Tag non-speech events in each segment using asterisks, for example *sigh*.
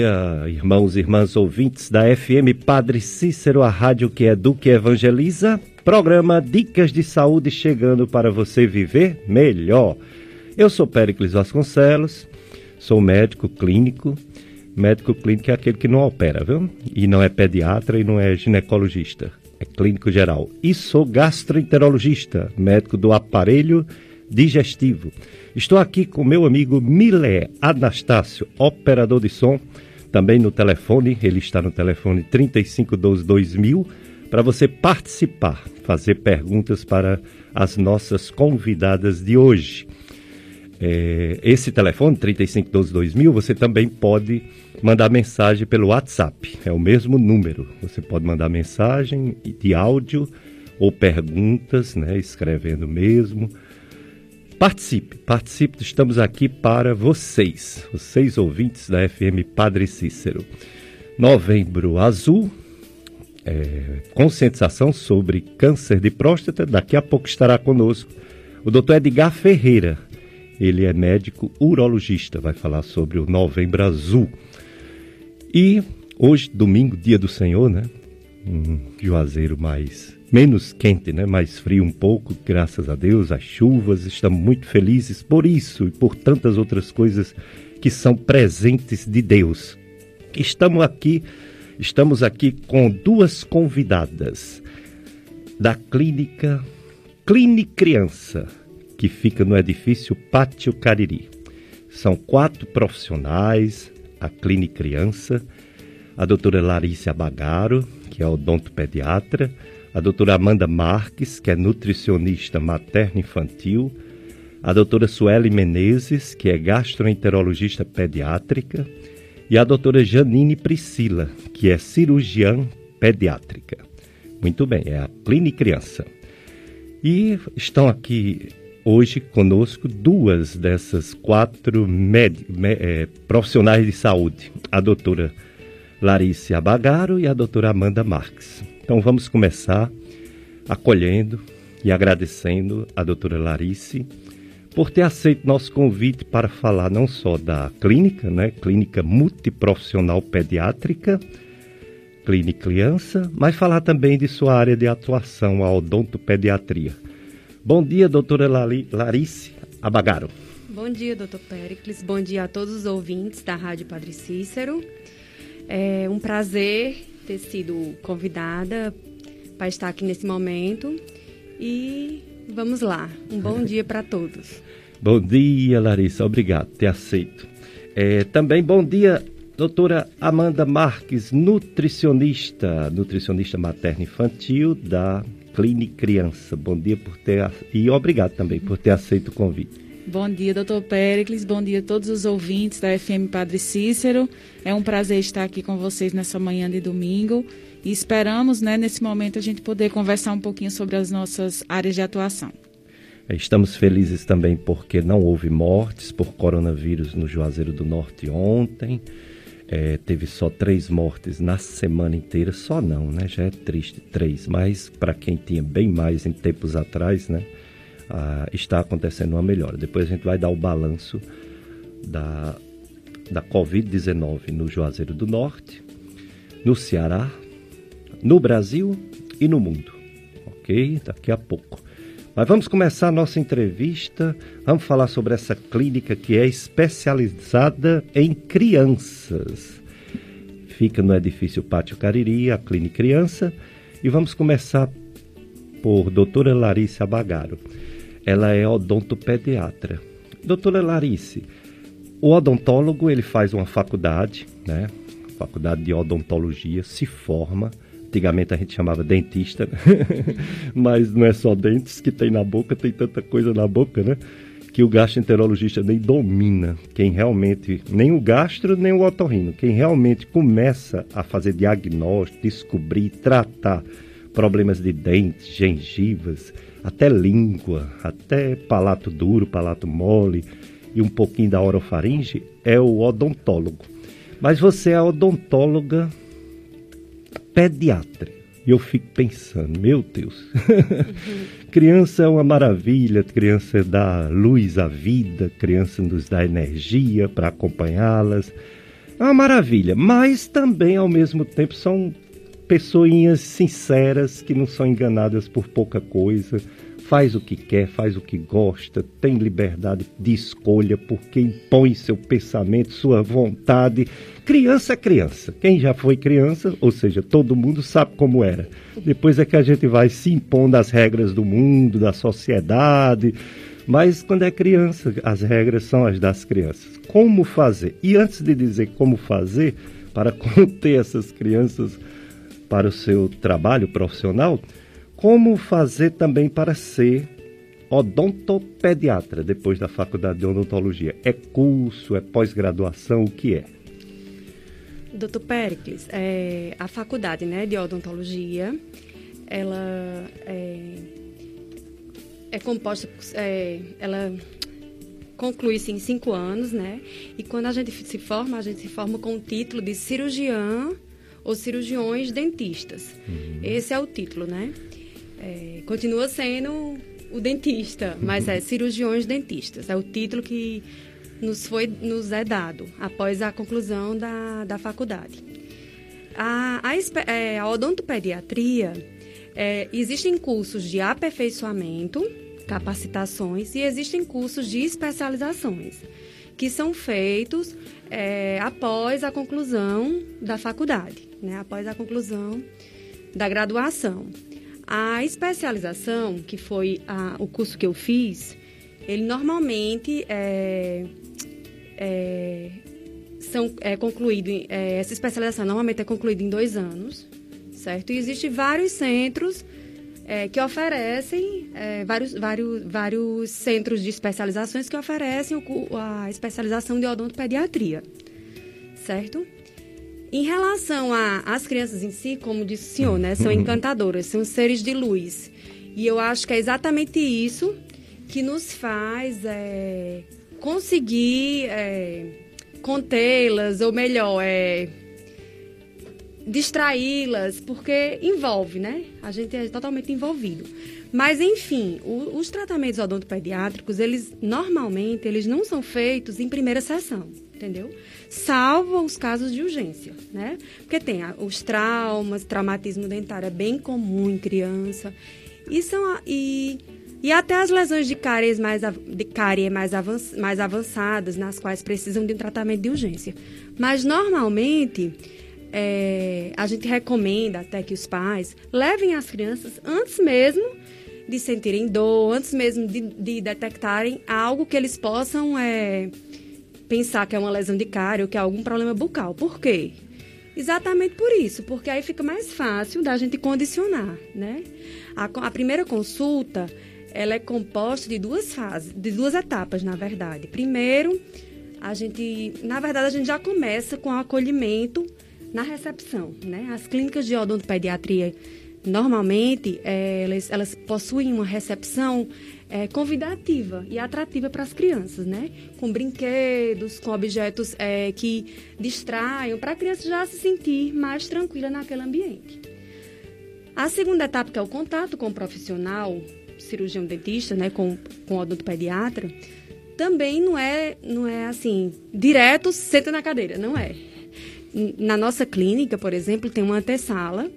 dia, irmãos e irmãs ouvintes da FM Padre Cícero, a rádio que educa e evangeliza. Programa Dicas de Saúde chegando para você viver melhor. Eu sou Péricles Vasconcelos, sou médico clínico. Médico clínico é aquele que não opera, viu? E não é pediatra e não é ginecologista. É clínico geral. E sou gastroenterologista, médico do aparelho digestivo. Estou aqui com meu amigo Milé Anastácio, operador de som, também no telefone, ele está no telefone 3512-2000, para você participar, fazer perguntas para as nossas convidadas de hoje. É, esse telefone, 3512-2000, você também pode mandar mensagem pelo WhatsApp, é o mesmo número. Você pode mandar mensagem de áudio ou perguntas, né, escrevendo mesmo Participe, participe, estamos aqui para vocês, vocês ouvintes da FM Padre Cícero. Novembro Azul, é, conscientização sobre câncer de próstata. Daqui a pouco estará conosco o Dr. Edgar Ferreira. Ele é médico urologista, vai falar sobre o Novembro Azul. E hoje, domingo, dia do Senhor, né? Um juazeiro mais menos quente, né? mais frio um pouco, graças a Deus, as chuvas. Estamos muito felizes por isso e por tantas outras coisas que são presentes de Deus. Estamos aqui, estamos aqui com duas convidadas da clínica Cline Criança, que fica no edifício Pátio Cariri. São quatro profissionais, a Cline Criança, a doutora Larissa Bagaro, que é odontopediatra, a doutora Amanda Marques, que é nutricionista materno-infantil, a doutora Sueli Menezes, que é gastroenterologista pediátrica, e a doutora Janine Priscila, que é cirurgiã pediátrica. Muito bem, é a Clínica Criança. E estão aqui hoje conosco duas dessas quatro med, é, profissionais de saúde, a doutora Larissa Abagaro e a doutora Amanda Marques. Então vamos começar acolhendo e agradecendo a doutora Larice por ter aceito nosso convite para falar não só da clínica, né, clínica multiprofissional pediátrica, clínica criança, mas falar também de sua área de atuação, a odontopediatria. Bom dia, doutora Larice Abagaro. Bom dia, doutor Pericles. Bom dia a todos os ouvintes da Rádio Padre Cícero. É um prazer ter sido convidada para estar aqui nesse momento. E vamos lá. Um bom *laughs* dia para todos. Bom dia, Larissa. Obrigado por ter aceito. É, também bom dia, doutora Amanda Marques, nutricionista, nutricionista materno-infantil da Clínica Criança. Bom dia por ter e obrigado também por ter aceito o convite. Bom dia, doutor Pericles. Bom dia a todos os ouvintes da FM Padre Cícero. É um prazer estar aqui com vocês nessa manhã de domingo. E esperamos, né, nesse momento, a gente poder conversar um pouquinho sobre as nossas áreas de atuação. É, estamos felizes também porque não houve mortes por coronavírus no Juazeiro do Norte ontem. É, teve só três mortes na semana inteira, só não, né? Já é triste, três. Mas para quem tinha bem mais em tempos atrás, né? Ah, está acontecendo uma melhora. Depois a gente vai dar o balanço da, da Covid-19 no Juazeiro do Norte, no Ceará, no Brasil e no mundo. Ok? Daqui a pouco. Mas vamos começar a nossa entrevista. Vamos falar sobre essa clínica que é especializada em crianças. Fica no edifício Pátio Cariri, a Clínica Criança. E vamos começar por doutora Larissa Bagaro ela é odontopediatra. Doutora Larice, o odontólogo ele faz uma faculdade, né? Faculdade de odontologia, se forma. Antigamente a gente chamava dentista, *laughs* mas não é só dentes que tem na boca, tem tanta coisa na boca, né? Que o gastroenterologista nem domina. Quem realmente, nem o gastro, nem o otorrino, quem realmente começa a fazer diagnóstico, descobrir, tratar problemas de dentes, gengivas, até língua, até palato duro, palato mole e um pouquinho da orofaringe, é o odontólogo. Mas você é odontóloga pediatra. E eu fico pensando, meu Deus, *laughs* criança é uma maravilha, criança dá luz à vida, criança nos dá energia para acompanhá-las. É uma maravilha, mas também ao mesmo tempo são pessoinhas sinceras que não são enganadas por pouca coisa, faz o que quer, faz o que gosta, tem liberdade de escolha porque impõe seu pensamento, sua vontade. Criança é criança. Quem já foi criança, ou seja, todo mundo sabe como era. Depois é que a gente vai se impondo as regras do mundo, da sociedade. Mas quando é criança, as regras são as das crianças. Como fazer? E antes de dizer como fazer, para *laughs* conter essas crianças para o seu trabalho profissional, como fazer também para ser odontopediatra depois da faculdade de odontologia? É curso, é pós-graduação, o que é? Doutor Pericles, é, a faculdade né, de odontologia, ela é, é composta, é, ela conclui-se em cinco anos, né? E quando a gente se forma, a gente se forma com o título de cirurgião ou cirurgiões dentistas. Uhum. Esse é o título, né? É, continua sendo o dentista, mas é cirurgiões dentistas. É o título que nos foi nos é dado após a conclusão da, da faculdade. A, a, é, a odontopediatria, é, existem cursos de aperfeiçoamento, capacitações e existem cursos de especializações que são feitos é, após a conclusão da faculdade, né? após a conclusão da graduação. A especialização, que foi a, o curso que eu fiz, ele normalmente é, é, são, é concluído, é, essa especialização normalmente é concluída em dois anos, certo? E existem vários centros é, que oferecem, é, vários, vários, vários centros de especializações que oferecem o, a especialização de odontopediatria, certo? Em relação às crianças em si, como disse o senhor, né, são uhum. encantadoras, são seres de luz. E eu acho que é exatamente isso que nos faz é, conseguir é, contê-las, ou melhor, é, distraí-las, porque envolve, né? A gente é totalmente envolvido. Mas, enfim, o, os tratamentos odontopediátricos, eles normalmente eles não são feitos em primeira sessão, entendeu? salvo os casos de urgência, né? Porque tem os traumas, traumatismo dentário é bem comum em criança. E, são, e, e até as lesões de cáries mais, de cárie mais, avanç, mais avançadas, nas quais precisam de um tratamento de urgência. Mas, normalmente, é, a gente recomenda até que os pais levem as crianças antes mesmo de sentirem dor, antes mesmo de, de detectarem algo que eles possam é, pensar que é uma lesão de cárie ou que é algum problema bucal. Por quê? Exatamente por isso, porque aí fica mais fácil da gente condicionar, né? A, a, primeira consulta, ela é composta de duas fases, de duas etapas, na verdade. Primeiro, a gente, na verdade, a gente já começa com o acolhimento na recepção, né? As clínicas de odontopediatria, normalmente, é, elas, elas possuem uma recepção é, convidativa e atrativa para as crianças, né? Com brinquedos, com objetos é, que distraiam, para a criança já se sentir mais tranquila naquele ambiente. A segunda etapa, que é o contato com o profissional, cirurgião dentista, né, com, com odontopediatra, também não é, não é assim, direto, senta na cadeira, não é. Na nossa clínica, por exemplo, tem uma antessala,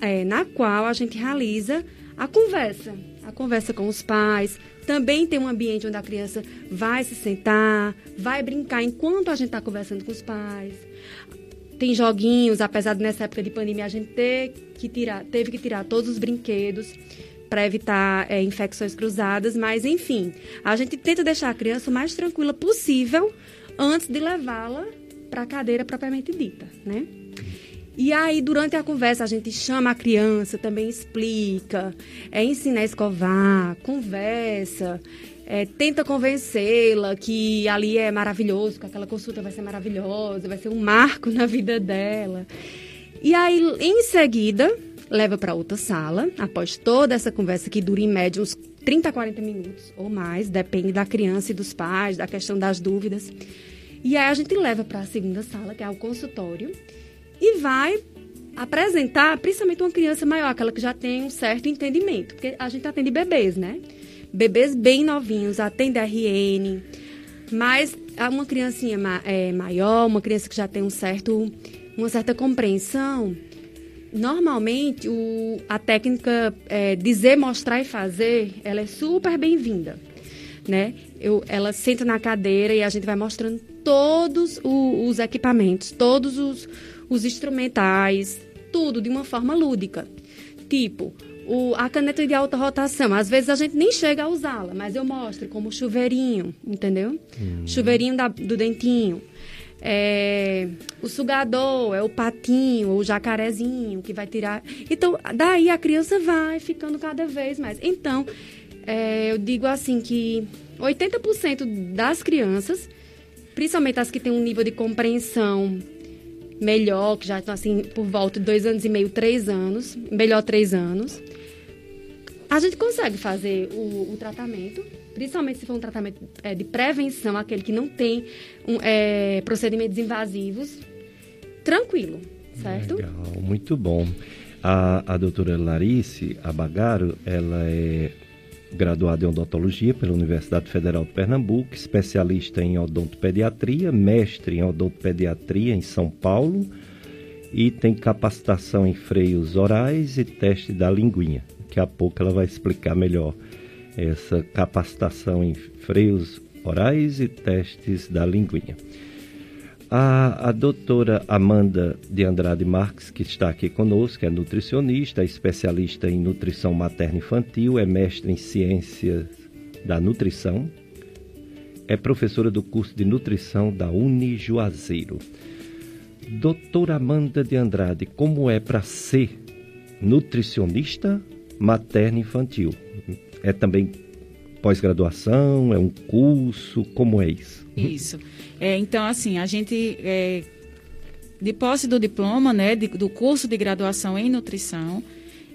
é, na qual a gente realiza a conversa a conversa com os pais. Também tem um ambiente onde a criança vai se sentar, vai brincar enquanto a gente está conversando com os pais. Tem joguinhos, apesar de nessa época de pandemia a gente ter que tirar, teve que tirar todos os brinquedos para evitar é, infecções cruzadas, mas enfim, a gente tenta deixar a criança o mais tranquila possível antes de levá-la para a cadeira propriamente dita, né? E aí, durante a conversa, a gente chama a criança, também explica, é, ensina a escovar, conversa, é, tenta convencê-la que ali é maravilhoso, que aquela consulta vai ser maravilhosa, vai ser um marco *laughs* na vida dela. E aí, em seguida, leva para outra sala, após toda essa conversa que dura em média uns 30 a 40 minutos ou mais, depende da criança e dos pais, da questão das dúvidas. E aí a gente leva para a segunda sala, que é o consultório e vai apresentar, principalmente uma criança maior, aquela que já tem um certo entendimento. Porque a gente atende bebês, né? Bebês bem novinhos, atende RN. Mas uma criancinha é, maior, uma criança que já tem um certo, uma certa compreensão, normalmente o, a técnica é, dizer, mostrar e fazer, ela é super bem-vinda. Né? Eu, ela senta na cadeira e a gente vai mostrando todos o, os equipamentos, todos os, os instrumentais, tudo de uma forma lúdica. Tipo, o, a caneta de alta rotação, às vezes a gente nem chega a usá-la, mas eu mostro como chuveirinho, entendeu? Hum. Chuveirinho da, do dentinho. É, o sugador, é o patinho, o jacarezinho que vai tirar. Então, daí a criança vai ficando cada vez mais. Então, é, eu digo assim que 80% das crianças, principalmente as que têm um nível de compreensão melhor, que já estão assim por volta de dois anos e meio, três anos, melhor três anos, a gente consegue fazer o, o tratamento, principalmente se for um tratamento é, de prevenção, aquele que não tem um, é, procedimentos invasivos, tranquilo, certo? Legal, muito bom. A, a doutora Larice Abagaro, ela é graduada em odontologia pela Universidade Federal de Pernambuco, especialista em odontopediatria, mestre em odontopediatria em São Paulo e tem capacitação em freios orais e teste da linguinha. Daqui a pouco ela vai explicar melhor essa capacitação em freios orais e testes da linguinha. A, a doutora Amanda de Andrade Marques, que está aqui conosco, é nutricionista, especialista em nutrição materno-infantil, é mestre em ciências da nutrição, é professora do curso de nutrição da Uni Juazeiro. Doutora Amanda de Andrade, como é para ser nutricionista materno-infantil? É também pós-graduação? É um curso? Como é isso? Isso. É, então, assim, a gente, é, de posse do diploma, né, de, do curso de graduação em nutrição,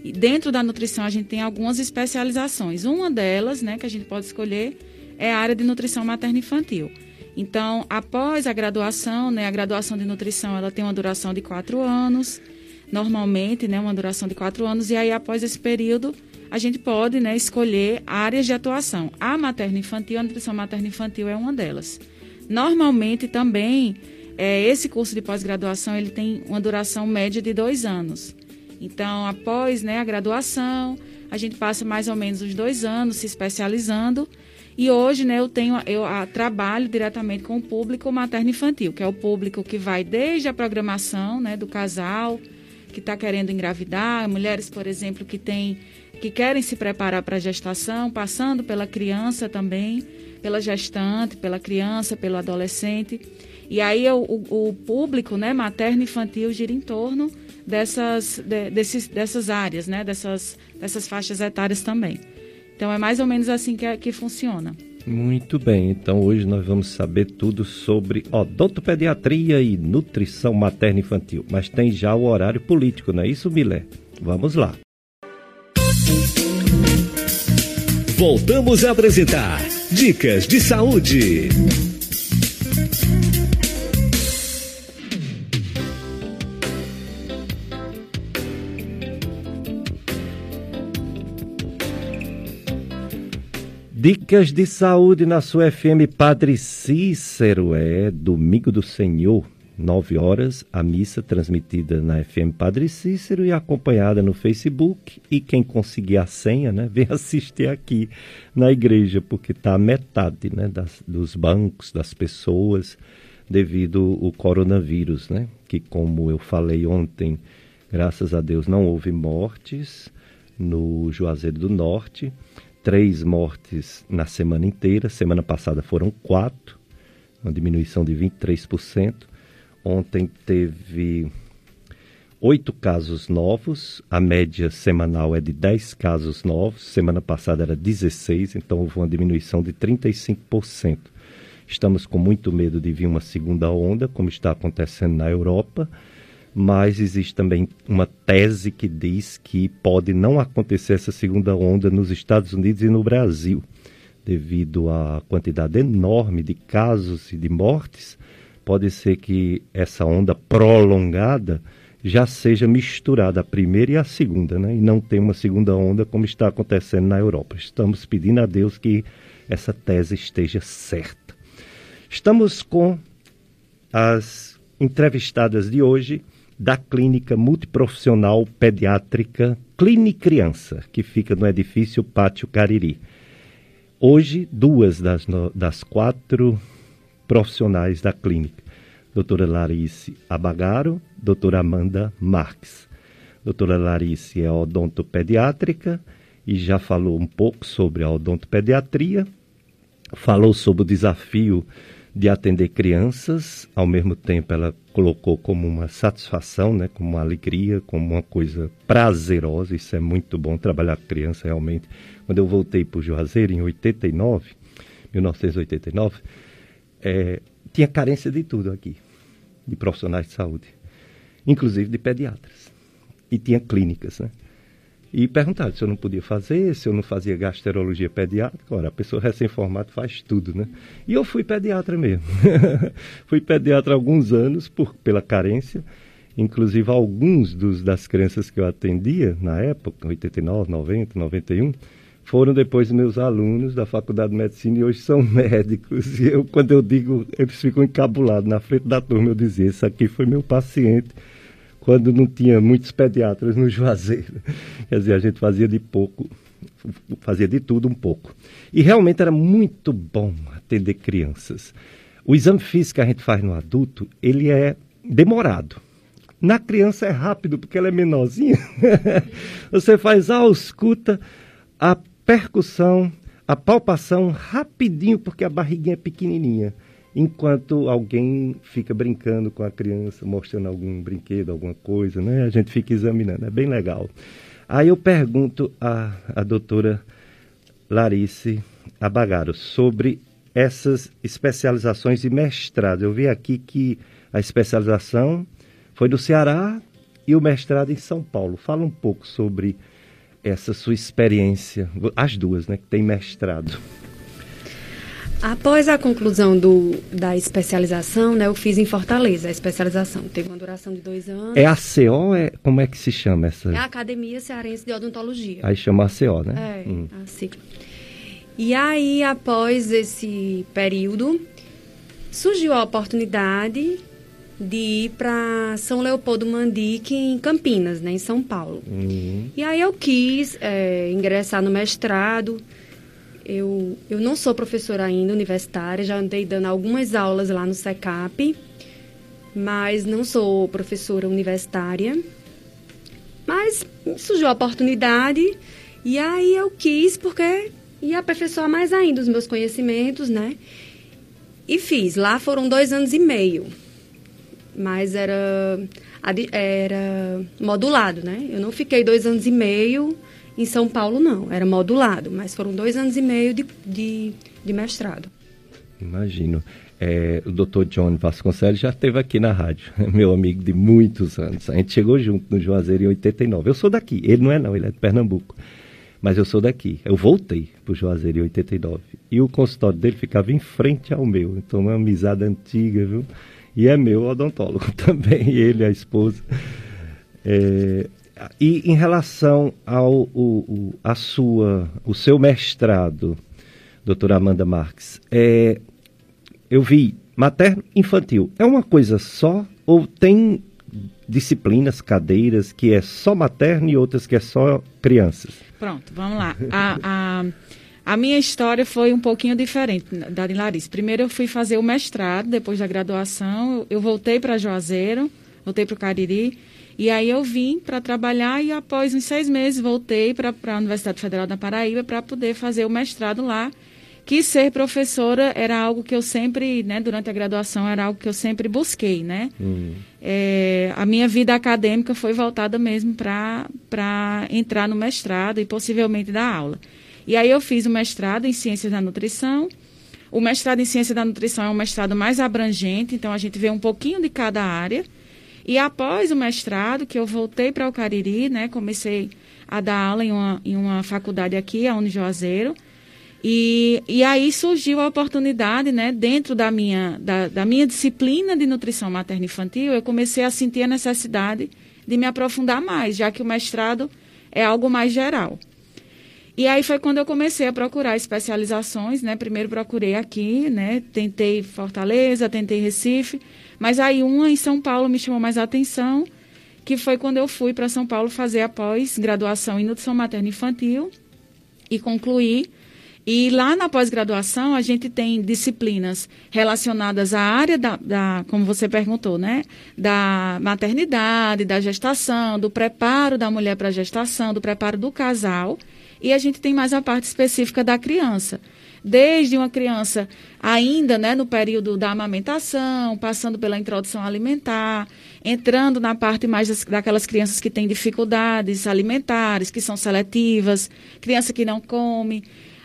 e dentro da nutrição a gente tem algumas especializações. Uma delas, né, que a gente pode escolher, é a área de nutrição materno-infantil. Então, após a graduação, né, a graduação de nutrição, ela tem uma duração de quatro anos, normalmente, né, uma duração de quatro anos, e aí após esse período a gente pode né, escolher áreas de atuação. A materno-infantil, a nutrição materno-infantil é uma delas. Normalmente também, é, esse curso de pós-graduação ele tem uma duração média de dois anos. Então, após né, a graduação, a gente passa mais ou menos os dois anos se especializando. E hoje, né, eu tenho, eu a, trabalho diretamente com o público materno-infantil, que é o público que vai desde a programação, né, do casal que está querendo engravidar, mulheres, por exemplo, que têm que querem se preparar para a gestação, passando pela criança também, pela gestante, pela criança, pelo adolescente. E aí o, o, público né, materno infantil gira em torno dessas, de, desses, dessas áreas, né, dessas, dessas faixas etárias também. Então é mais ou menos assim que, que funciona. Muito bem, então hoje nós vamos saber tudo sobre odontopediatria e nutrição materna infantil. Mas tem já o horário político, não é isso, Milé? Vamos lá. Voltamos a apresentar Dicas de Saúde. Dicas de saúde na sua FM Padre Cícero. É Domingo do Senhor. 9 horas, a missa transmitida na FM Padre Cícero e acompanhada no Facebook. E quem conseguir a senha, né, *laughs* vem assistir aqui na igreja, porque está metade né, das, dos bancos, das pessoas, devido ao coronavírus, né? Que, como eu falei ontem, graças a Deus não houve mortes no Juazeiro do Norte. Três mortes na semana inteira. Semana passada foram quatro, uma diminuição de 23%. Ontem teve oito casos novos, a média semanal é de 10 casos novos, semana passada era 16, então houve uma diminuição de 35%. Estamos com muito medo de vir uma segunda onda, como está acontecendo na Europa, mas existe também uma tese que diz que pode não acontecer essa segunda onda nos Estados Unidos e no Brasil, devido à quantidade enorme de casos e de mortes pode ser que essa onda prolongada já seja misturada a primeira e a segunda, né? E não tem uma segunda onda como está acontecendo na Europa. Estamos pedindo a Deus que essa tese esteja certa. Estamos com as entrevistadas de hoje da Clínica Multiprofissional Pediátrica Clínica Criança, que fica no edifício Pátio Cariri. Hoje, duas das, das quatro profissionais da clínica, doutora Larice Abagaro, doutora Amanda Marques. Doutora Larice é odontopediátrica e já falou um pouco sobre a odontopediatria, falou sobre o desafio de atender crianças, ao mesmo tempo ela colocou como uma satisfação, né, como uma alegria, como uma coisa prazerosa, isso é muito bom trabalhar com criança realmente. Quando eu voltei para o Juazeiro em 89, 1989, é, tinha carência de tudo aqui, de profissionais de saúde, inclusive de pediatras. E tinha clínicas, né? e perguntaram se eu não podia fazer, se eu não fazia gastrologia pediátrica. Ora, a pessoa recém-formada faz tudo, né? E eu fui pediatra mesmo. *laughs* fui pediatra há alguns anos por, pela carência. Inclusive, alguns dos, das crianças que eu atendia na época, 89, 90, 91, foram depois meus alunos da Faculdade de Medicina e hoje são *laughs* médicos. E eu, quando eu digo, eles ficam encabulados na frente da turma, eu dizia, esse aqui foi meu paciente quando não tinha muitos pediatras no *laughs* Juazeiro. Quer dizer, a gente fazia de pouco, fazia de tudo um pouco. E realmente era muito bom atender crianças. O exame físico que a gente faz no adulto, ele é demorado. Na criança é rápido, porque ela é menorzinha. *laughs* Você faz ausculta, a percussão, a palpação rapidinho, porque a barriguinha é pequenininha enquanto alguém fica brincando com a criança, mostrando algum brinquedo, alguma coisa, né? A gente fica examinando, é bem legal. Aí eu pergunto à, à doutora Larice Abagaro sobre essas especializações e mestrado. Eu vi aqui que a especialização foi do Ceará e o mestrado em São Paulo. Fala um pouco sobre essa sua experiência, as duas, né, que tem mestrado. Após a conclusão do, da especialização, né, eu fiz em Fortaleza a especialização. Teve uma duração de dois anos. É a CO? É, como é que se chama essa? É a Academia Cearense de Odontologia. Aí chama a CO, né? É, hum. a sigla. E aí, após esse período, surgiu a oportunidade de ir para São Leopoldo Mandique, em Campinas, né, em São Paulo. Uhum. E aí eu quis é, ingressar no mestrado eu, eu não sou professora ainda universitária, já andei dando algumas aulas lá no SECAP, mas não sou professora universitária. Mas surgiu a oportunidade e aí eu quis, porque ia aperfeiçoar mais ainda os meus conhecimentos, né? E fiz. Lá foram dois anos e meio. Mas era, era modulado, né? Eu não fiquei dois anos e meio em São Paulo, não, era modulado, mas foram dois anos e meio de, de, de mestrado. Imagino. É, o doutor John Vasconcelos já esteve aqui na rádio, *laughs* meu amigo de muitos anos. A gente chegou junto no Juazeiro em 89. Eu sou daqui, ele não é não, ele é de Pernambuco. Mas eu sou daqui. Eu voltei para o Juazeiro em 89. E o consultório dele ficava em frente ao meu. Então, uma amizade antiga, viu? E é meu odontólogo *laughs* também, ele, a esposa. É, e em relação ao o, o, sua, o seu mestrado, doutora Amanda Marques, é, eu vi materno infantil. É uma coisa só ou tem disciplinas, cadeiras que é só materno e outras que é só crianças? Pronto, vamos lá. A, a, a minha história foi um pouquinho diferente da de Larissa. Primeiro eu fui fazer o mestrado, depois da graduação, eu, voltei para Juazeiro, voltei para o Cariri e aí eu vim para trabalhar e após uns seis meses voltei para a Universidade Federal da Paraíba para poder fazer o mestrado lá. Que ser professora era algo que eu sempre, né, durante a graduação, era algo que eu sempre busquei, né? Uhum. É, a minha vida acadêmica foi voltada mesmo para entrar no mestrado e possivelmente dar aula. E aí eu fiz o mestrado em Ciências da Nutrição. O mestrado em Ciência da Nutrição é um mestrado mais abrangente, então a gente vê um pouquinho de cada área. E após o mestrado, que eu voltei para o Cariri, né, comecei a dar aula em uma, em uma faculdade aqui, a Unijuazeiro, e, e aí surgiu a oportunidade, né, dentro da minha, da, da minha disciplina de nutrição materno-infantil, eu comecei a sentir a necessidade de me aprofundar mais, já que o mestrado é algo mais geral. E aí foi quando eu comecei a procurar especializações, né? Primeiro procurei aqui, né? Tentei Fortaleza, tentei Recife, mas aí uma em São Paulo me chamou mais a atenção, que foi quando eu fui para São Paulo fazer a pós-graduação em nutrição materna infantil e concluí. E lá na pós-graduação a gente tem disciplinas relacionadas à área da, da, como você perguntou, né? Da maternidade, da gestação, do preparo da mulher para a gestação, do preparo do casal e a gente tem mais a parte específica da criança. Desde uma criança ainda né, no período da amamentação, passando pela introdução alimentar, entrando na parte mais das, daquelas crianças que têm dificuldades alimentares, que são seletivas, criança que não come.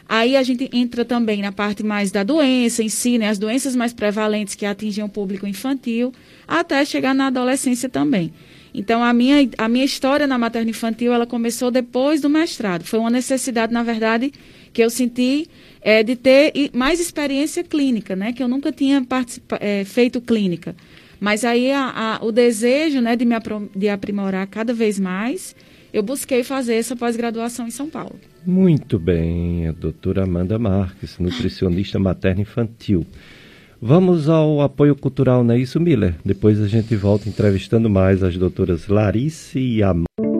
Aí a gente entra também na parte mais da doença em si, né, as doenças mais prevalentes que atingem o público infantil, até chegar na adolescência também. Então, a minha, a minha história na materno infantil, ela começou depois do mestrado. Foi uma necessidade, na verdade, que eu senti é, de ter mais experiência clínica, né? Que eu nunca tinha é, feito clínica. Mas aí a, a, o desejo né, de me de aprimorar cada vez mais, eu busquei fazer essa pós-graduação em São Paulo. Muito bem, a doutora Amanda Marques, nutricionista materno infantil. Vamos ao apoio cultural, não é isso, Miller? Depois a gente volta entrevistando mais as doutoras Larice e Amanda.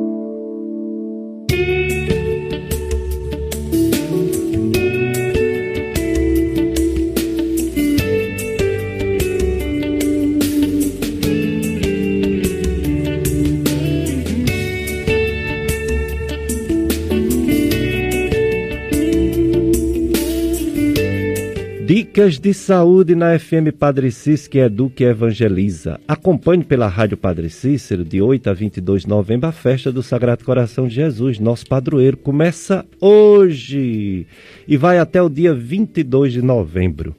Dicas de saúde na FM Padre Cícero, que evangeliza. Acompanhe pela Rádio Padre Cícero, de 8 a 22 de novembro, a festa do Sagrado Coração de Jesus, nosso padroeiro. Começa hoje e vai até o dia 22 de novembro.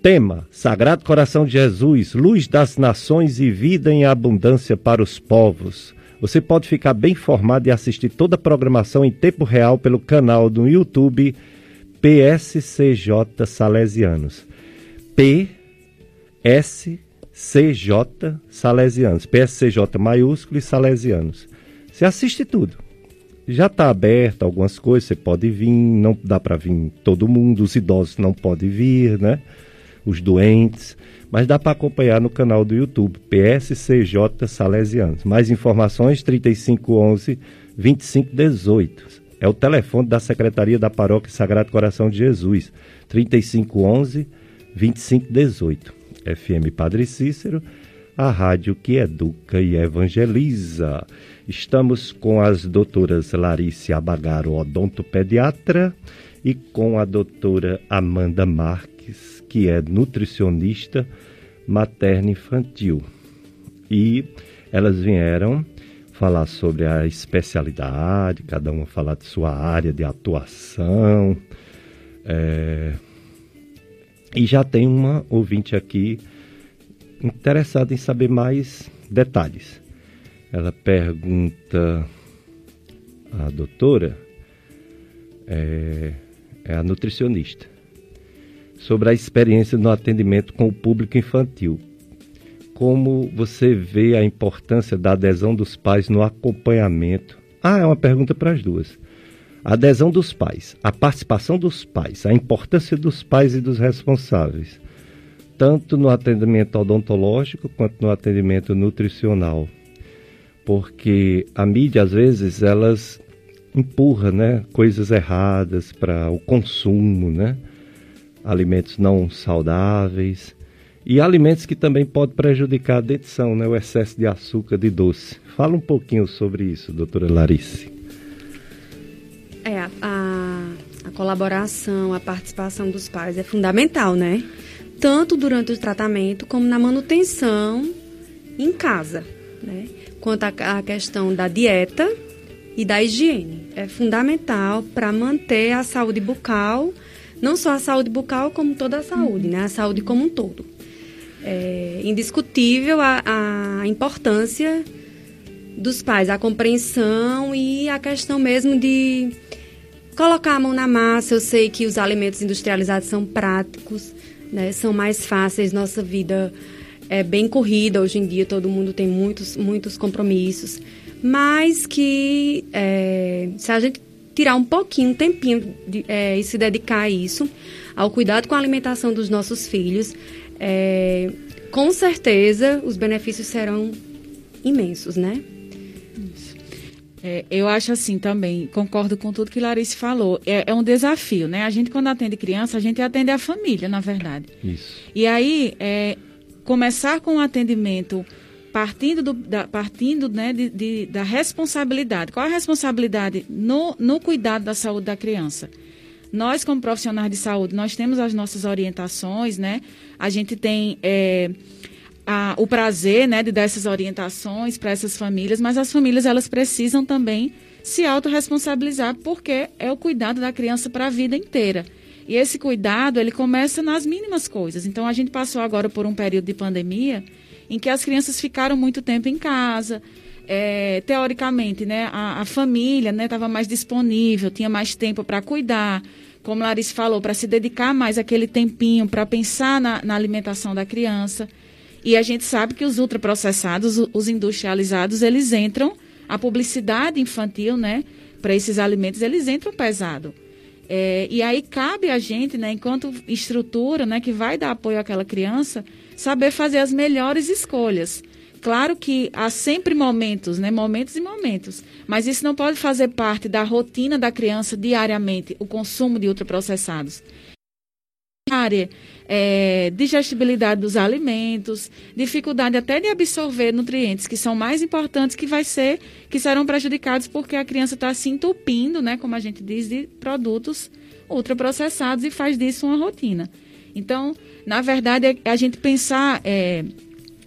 Tema: Sagrado Coração de Jesus, luz das nações e vida em abundância para os povos. Você pode ficar bem informado e assistir toda a programação em tempo real pelo canal do YouTube PSCJ Salesianos. PSCJ Salesianos. PSCJ maiúsculo e Salesianos. Você assiste tudo. Já está aberto algumas coisas, você pode vir, não dá para vir todo mundo, os idosos não podem vir, né? Os doentes, mas dá para acompanhar no canal do YouTube, PSCJ Salesianos. Mais informações 3511 2518. É o telefone da Secretaria da Paróquia Sagrado Coração de Jesus, 3511 2518. FM Padre Cícero, a rádio que educa e evangeliza. Estamos com as doutoras Larice Abagaro, odontopediatra, e com a doutora Amanda Marques, que é nutricionista materno infantil. E elas vieram falar sobre a especialidade, cada uma falar de sua área de atuação. É... E já tem uma ouvinte aqui interessada em saber mais detalhes. Ela pergunta à doutora, é, é a nutricionista, sobre a experiência no atendimento com o público infantil como você vê a importância da adesão dos pais no acompanhamento? Ah, é uma pergunta para as duas. A adesão dos pais, a participação dos pais, a importância dos pais e dos responsáveis, tanto no atendimento odontológico quanto no atendimento nutricional. Porque a mídia, às vezes, elas empurra né, coisas erradas para o consumo, né? alimentos não saudáveis e alimentos que também podem prejudicar a dentição, né? o excesso de açúcar, de doce. Fala um pouquinho sobre isso, doutora Larice. É, a, a colaboração, a participação dos pais é fundamental, né? Tanto durante o tratamento como na manutenção em casa, né? Quanto à questão da dieta e da higiene. É fundamental para manter a saúde bucal, não só a saúde bucal, como toda a saúde, né? A saúde como um todo é indiscutível a, a importância dos pais, a compreensão e a questão mesmo de colocar a mão na massa. Eu sei que os alimentos industrializados são práticos, né, são mais fáceis, nossa vida é bem corrida. Hoje em dia, todo mundo tem muitos, muitos compromissos, mas que é, se a gente tirar um pouquinho, um tempinho de, é, e se dedicar a isso, ao cuidado com a alimentação dos nossos filhos, é, com certeza os benefícios serão imensos, né? É, eu acho assim também, concordo com tudo que Larissa falou. É, é, um desafio, né? A gente, quando atende criança, a gente atende a família, na verdade. Isso. E aí, é, começar com o atendimento partindo, do, da, partindo né, de, de, da responsabilidade. Qual a responsabilidade no, no cuidado da saúde da criança? Nós, como profissionais de saúde, nós temos as nossas orientações, né? A gente tem é, a, o prazer, né, de dar essas orientações para essas famílias, mas as famílias, elas precisam também se autorresponsabilizar, porque é o cuidado da criança para a vida inteira. E esse cuidado, ele começa nas mínimas coisas. Então, a gente passou agora por um período de pandemia em que as crianças ficaram muito tempo em casa. É, teoricamente, né, a, a família estava né, mais disponível, tinha mais tempo para cuidar, como Larissa falou, para se dedicar mais aquele tempinho para pensar na, na, alimentação da criança. E a gente sabe que os ultraprocessados, os industrializados, eles entram, a publicidade infantil, né, para esses alimentos, eles entram pesado. É, e aí cabe a gente, né, enquanto estrutura, né, que vai dar apoio àquela criança, saber fazer as melhores escolhas. Claro que há sempre momentos, né, momentos e momentos, mas isso não pode fazer parte da rotina da criança diariamente, o consumo de ultraprocessados. Área é, digestibilidade dos alimentos, dificuldade até de absorver nutrientes que são mais importantes que vai ser que serão prejudicados porque a criança está se entupindo, né, como a gente diz, de produtos ultraprocessados e faz disso uma rotina. Então, na verdade, é a gente pensar, é,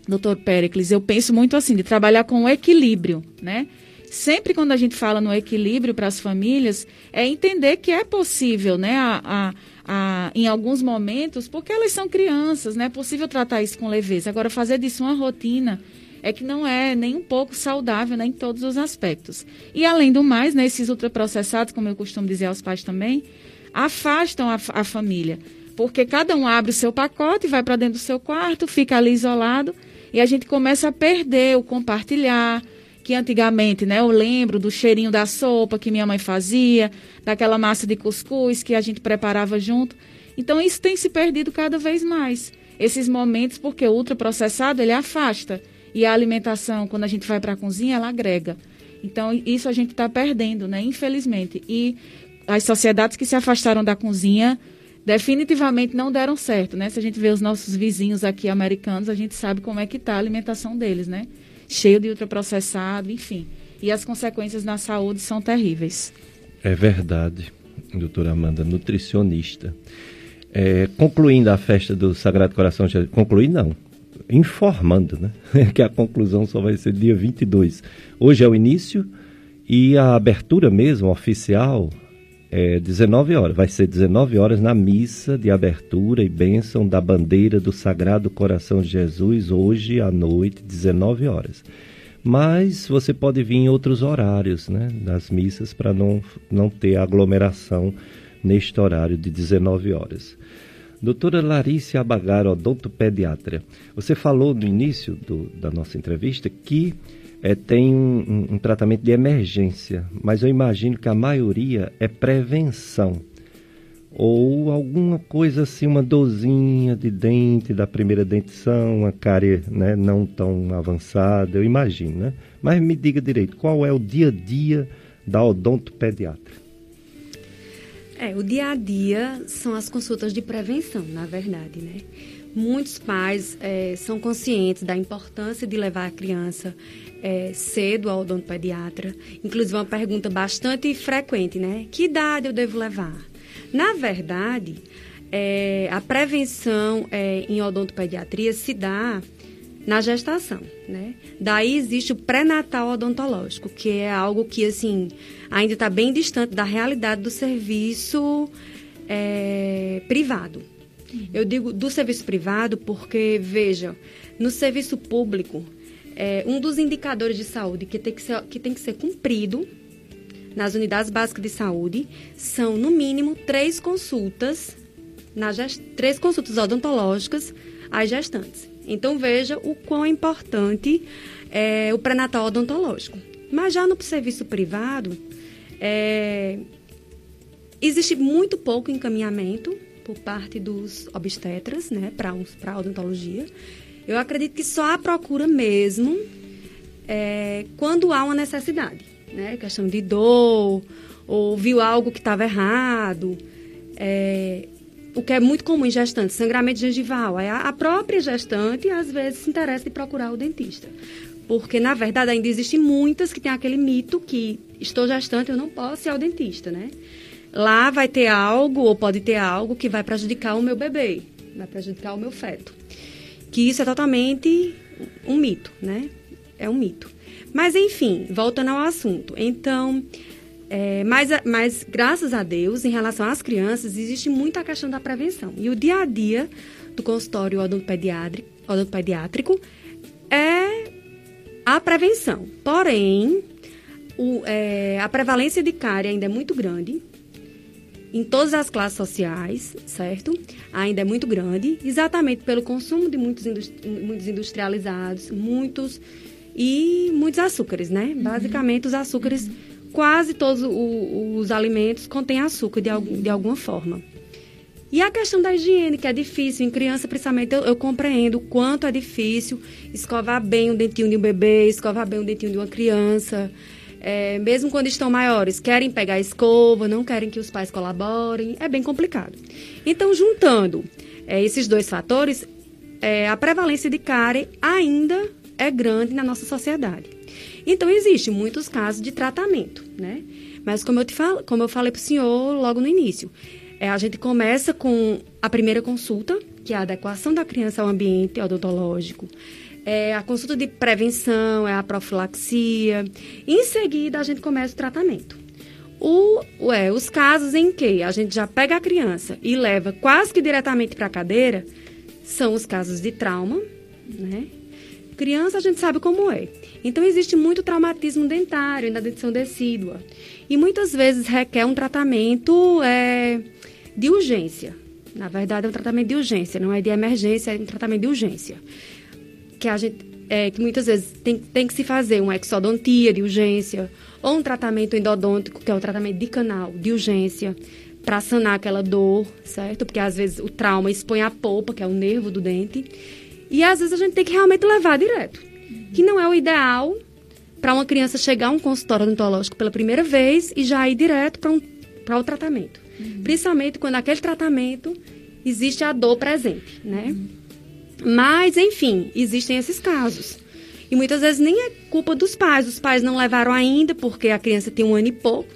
doutor Pericles, eu penso muito assim, de trabalhar com equilíbrio, né? Sempre quando a gente fala no equilíbrio para as famílias, é entender que é possível, né, a, a ah, em alguns momentos, porque elas são crianças, né? É possível tratar isso com leveza. Agora, fazer disso uma rotina é que não é nem um pouco saudável né, em todos os aspectos. E, além do mais, né, esses ultraprocessados, como eu costumo dizer aos pais também, afastam a, a família. Porque cada um abre o seu pacote, vai para dentro do seu quarto, fica ali isolado, e a gente começa a perder o compartilhar, que antigamente, né, eu lembro do cheirinho da sopa que minha mãe fazia, daquela massa de cuscuz que a gente preparava junto. Então isso tem se perdido cada vez mais. Esses momentos, porque o ultraprocessado ele afasta e a alimentação, quando a gente vai para a cozinha, ela agrega. Então isso a gente está perdendo, né, infelizmente. E as sociedades que se afastaram da cozinha definitivamente não deram certo, né? Se a gente vê os nossos vizinhos aqui americanos, a gente sabe como é que está a alimentação deles, né? cheio de ultraprocessado, enfim. E as consequências na saúde são terríveis. É verdade, doutora Amanda, nutricionista. É, concluindo a festa do Sagrado Coração, concluindo não, informando, né? *laughs* que a conclusão só vai ser dia 22. Hoje é o início e a abertura mesmo, oficial, é 19 horas. Vai ser 19 horas na missa de abertura e bênção da bandeira do Sagrado Coração de Jesus, hoje à noite, 19 horas. Mas você pode vir em outros horários né, das missas para não, não ter aglomeração neste horário de 19 horas. Doutora Larissa Abagar, odontopediatra, você falou no início do, da nossa entrevista que é, tem um, um, tratamento de emergência, mas eu imagino que a maioria é prevenção. Ou alguma coisa assim, uma dorzinha de dente da primeira dentição, uma cárie né, não tão avançada, eu imagino, né? Mas me diga direito, qual é o dia a dia da odontopediatra? É, o dia a dia são as consultas de prevenção, na verdade, né? Muitos pais é, são conscientes da importância de levar a criança é, cedo ao odontopediatra. Inclusive, uma pergunta bastante frequente, né? Que idade eu devo levar? Na verdade, é, a prevenção é, em odontopediatria se dá na gestação, né? Daí existe o pré-natal odontológico, que é algo que, assim, ainda está bem distante da realidade do serviço é, privado. Eu digo do serviço privado porque, veja, no serviço público, é, um dos indicadores de saúde que tem que, ser, que tem que ser cumprido nas unidades básicas de saúde são, no mínimo, três consultas, na gest... três consultas odontológicas às gestantes. Então veja o quão importante é o pré-natal odontológico. Mas já no serviço privado, é, existe muito pouco encaminhamento por parte dos obstetras, né, para odontologia. Eu acredito que só há procura mesmo é, quando há uma necessidade, né, questão de dor, ou viu algo que estava errado, é, o que é muito comum em gestantes, sangramento gengival. A própria gestante, às vezes, se interessa de procurar o dentista. Porque, na verdade, ainda existem muitas que têm aquele mito que estou gestante, eu não posso ir ao dentista, né? Lá vai ter algo, ou pode ter algo, que vai prejudicar o meu bebê, vai prejudicar o meu feto. Que isso é totalmente um mito, né? É um mito. Mas, enfim, voltando ao assunto. Então, é, mas, mas, graças a Deus, em relação às crianças, existe muita questão da prevenção. E o dia a dia do consultório odontopediátrico, é a prevenção. Porém, o, é, a prevalência de cárie ainda é muito grande em todas as classes sociais, certo? Ainda é muito grande, exatamente pelo consumo de muitos, industri muitos industrializados, muitos e muitos açúcares, né? Uhum. Basicamente, os açúcares, uhum. quase todos os, os alimentos contêm açúcar de, de alguma forma. E a questão da higiene, que é difícil, em criança, principalmente, eu, eu compreendo o quanto é difícil escovar bem o dentinho de um bebê, escovar bem o dentinho de uma criança é, mesmo quando estão maiores, querem pegar escova, não querem que os pais colaborem, é bem complicado. Então, juntando é, esses dois fatores, é, a prevalência de cárie ainda é grande na nossa sociedade. Então, existem muitos casos de tratamento, né? Mas, como eu, te falo, como eu falei para o senhor logo no início, é, a gente começa com a primeira consulta, que é a adequação da criança ao ambiente odontológico é a consulta de prevenção, é a profilaxia. Em seguida, a gente começa o tratamento. O, é, os casos em que a gente já pega a criança e leva quase que diretamente para a cadeira são os casos de trauma, né? Criança a gente sabe como é. Então existe muito traumatismo dentário na dentição decídua. E muitas vezes requer um tratamento é, de urgência. Na verdade, é um tratamento de urgência, não é de emergência, é um tratamento de urgência que a gente é, que muitas vezes tem, tem que se fazer uma exodontia de urgência ou um tratamento endodôntico, que é o tratamento de canal de urgência, para sanar aquela dor, certo? Porque às vezes o trauma expõe a polpa, que é o nervo do dente, e às vezes a gente tem que realmente levar direto, que não é o ideal para uma criança chegar a um consultório odontológico pela primeira vez e já ir direto para um, o tratamento. Uhum. Principalmente quando aquele tratamento existe a dor presente, né? Uhum. Mas, enfim, existem esses casos. E muitas vezes nem é culpa dos pais. Os pais não levaram ainda porque a criança tem um ano e pouco.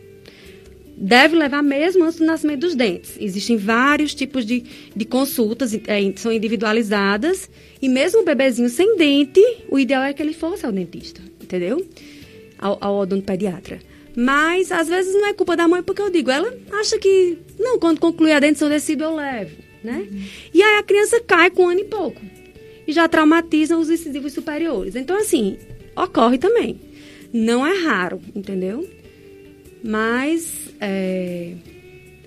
Deve levar mesmo antes do nascimento dos dentes. Existem vários tipos de, de consultas, é, são individualizadas. E mesmo o bebezinho sem dente, o ideal é que ele fosse ao dentista, entendeu? Ao, ao odontopediatra. Mas, às vezes, não é culpa da mãe, porque eu digo, ela acha que, não, quando concluir a dentição decídua, eu levo né? Uhum. E aí a criança cai com um ano e pouco. E já traumatiza os incisivos superiores. Então, assim, ocorre também. Não é raro, entendeu? Mas é,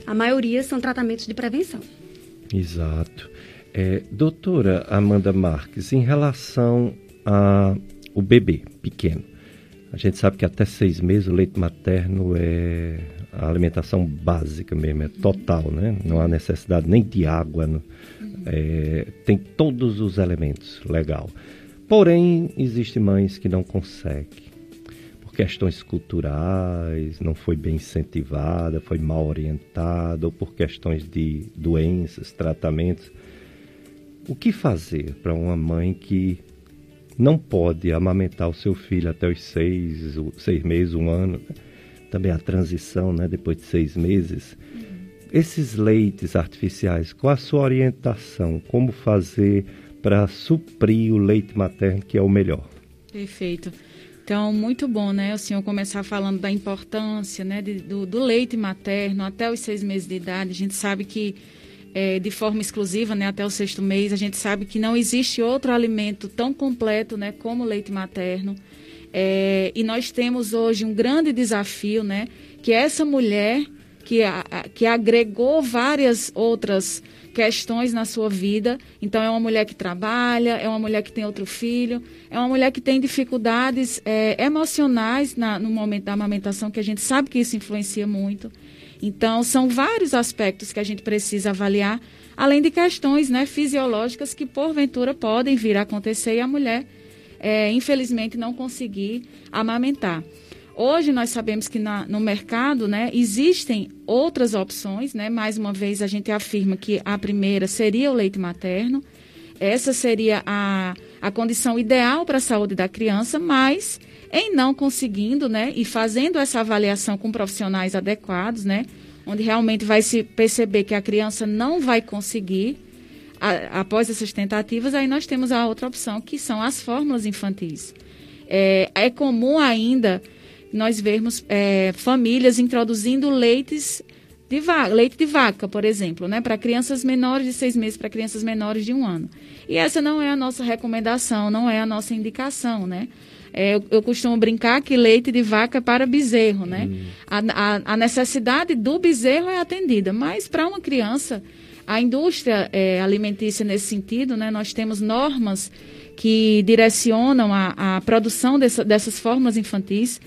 a maioria são tratamentos de prevenção. Exato. É, doutora Amanda Marques, em relação ao bebê pequeno, a gente sabe que até seis meses o leite materno é a alimentação básica mesmo, é total, né? Não há necessidade nem de água, não, é, tem todos os elementos, legal. Porém, existem mães que não conseguem, por questões culturais, não foi bem incentivada, foi mal orientada, ou por questões de doenças, tratamentos. O que fazer para uma mãe que não pode amamentar o seu filho até os seis, seis meses, um ano? Também a transição, né, depois de seis meses. Esses leites artificiais, qual a sua orientação? Como fazer para suprir o leite materno, que é o melhor? Perfeito. Então, muito bom, né, o senhor começar falando da importância, né, de, do, do, leite materno até os seis meses de idade. A gente sabe que, é, de forma exclusiva, né, até o sexto mês, a gente sabe que não existe outro alimento tão completo, né, como o leite materno. É, e nós temos hoje um grande desafio, né? Que essa mulher que, a, que agregou várias outras questões na sua vida. Então, é uma mulher que trabalha, é uma mulher que tem outro filho, é uma mulher que tem dificuldades é, emocionais na, no momento da amamentação, que a gente sabe que isso influencia muito. Então, são vários aspectos que a gente precisa avaliar, além de questões né, fisiológicas que, porventura, podem vir a acontecer e a mulher, é, infelizmente, não conseguir amamentar. Hoje nós sabemos que na, no mercado né, existem outras opções, né? mais uma vez a gente afirma que a primeira seria o leite materno, essa seria a, a condição ideal para a saúde da criança, mas em não conseguindo né, e fazendo essa avaliação com profissionais adequados, né, onde realmente vai se perceber que a criança não vai conseguir a, após essas tentativas, aí nós temos a outra opção, que são as fórmulas infantis. É, é comum ainda nós vermos é, famílias introduzindo leites de vaca, leite de vaca, por exemplo, né, para crianças menores de seis meses, para crianças menores de um ano. E essa não é a nossa recomendação, não é a nossa indicação, né? É, eu, eu, costumo brincar que leite de vaca é para bezerro, né? Hum. A, a, a, necessidade do bezerro é atendida, mas para uma criança, a indústria é, alimentícia nesse sentido, né? Nós temos normas que direcionam a, a produção dessa, dessas fórmulas infantis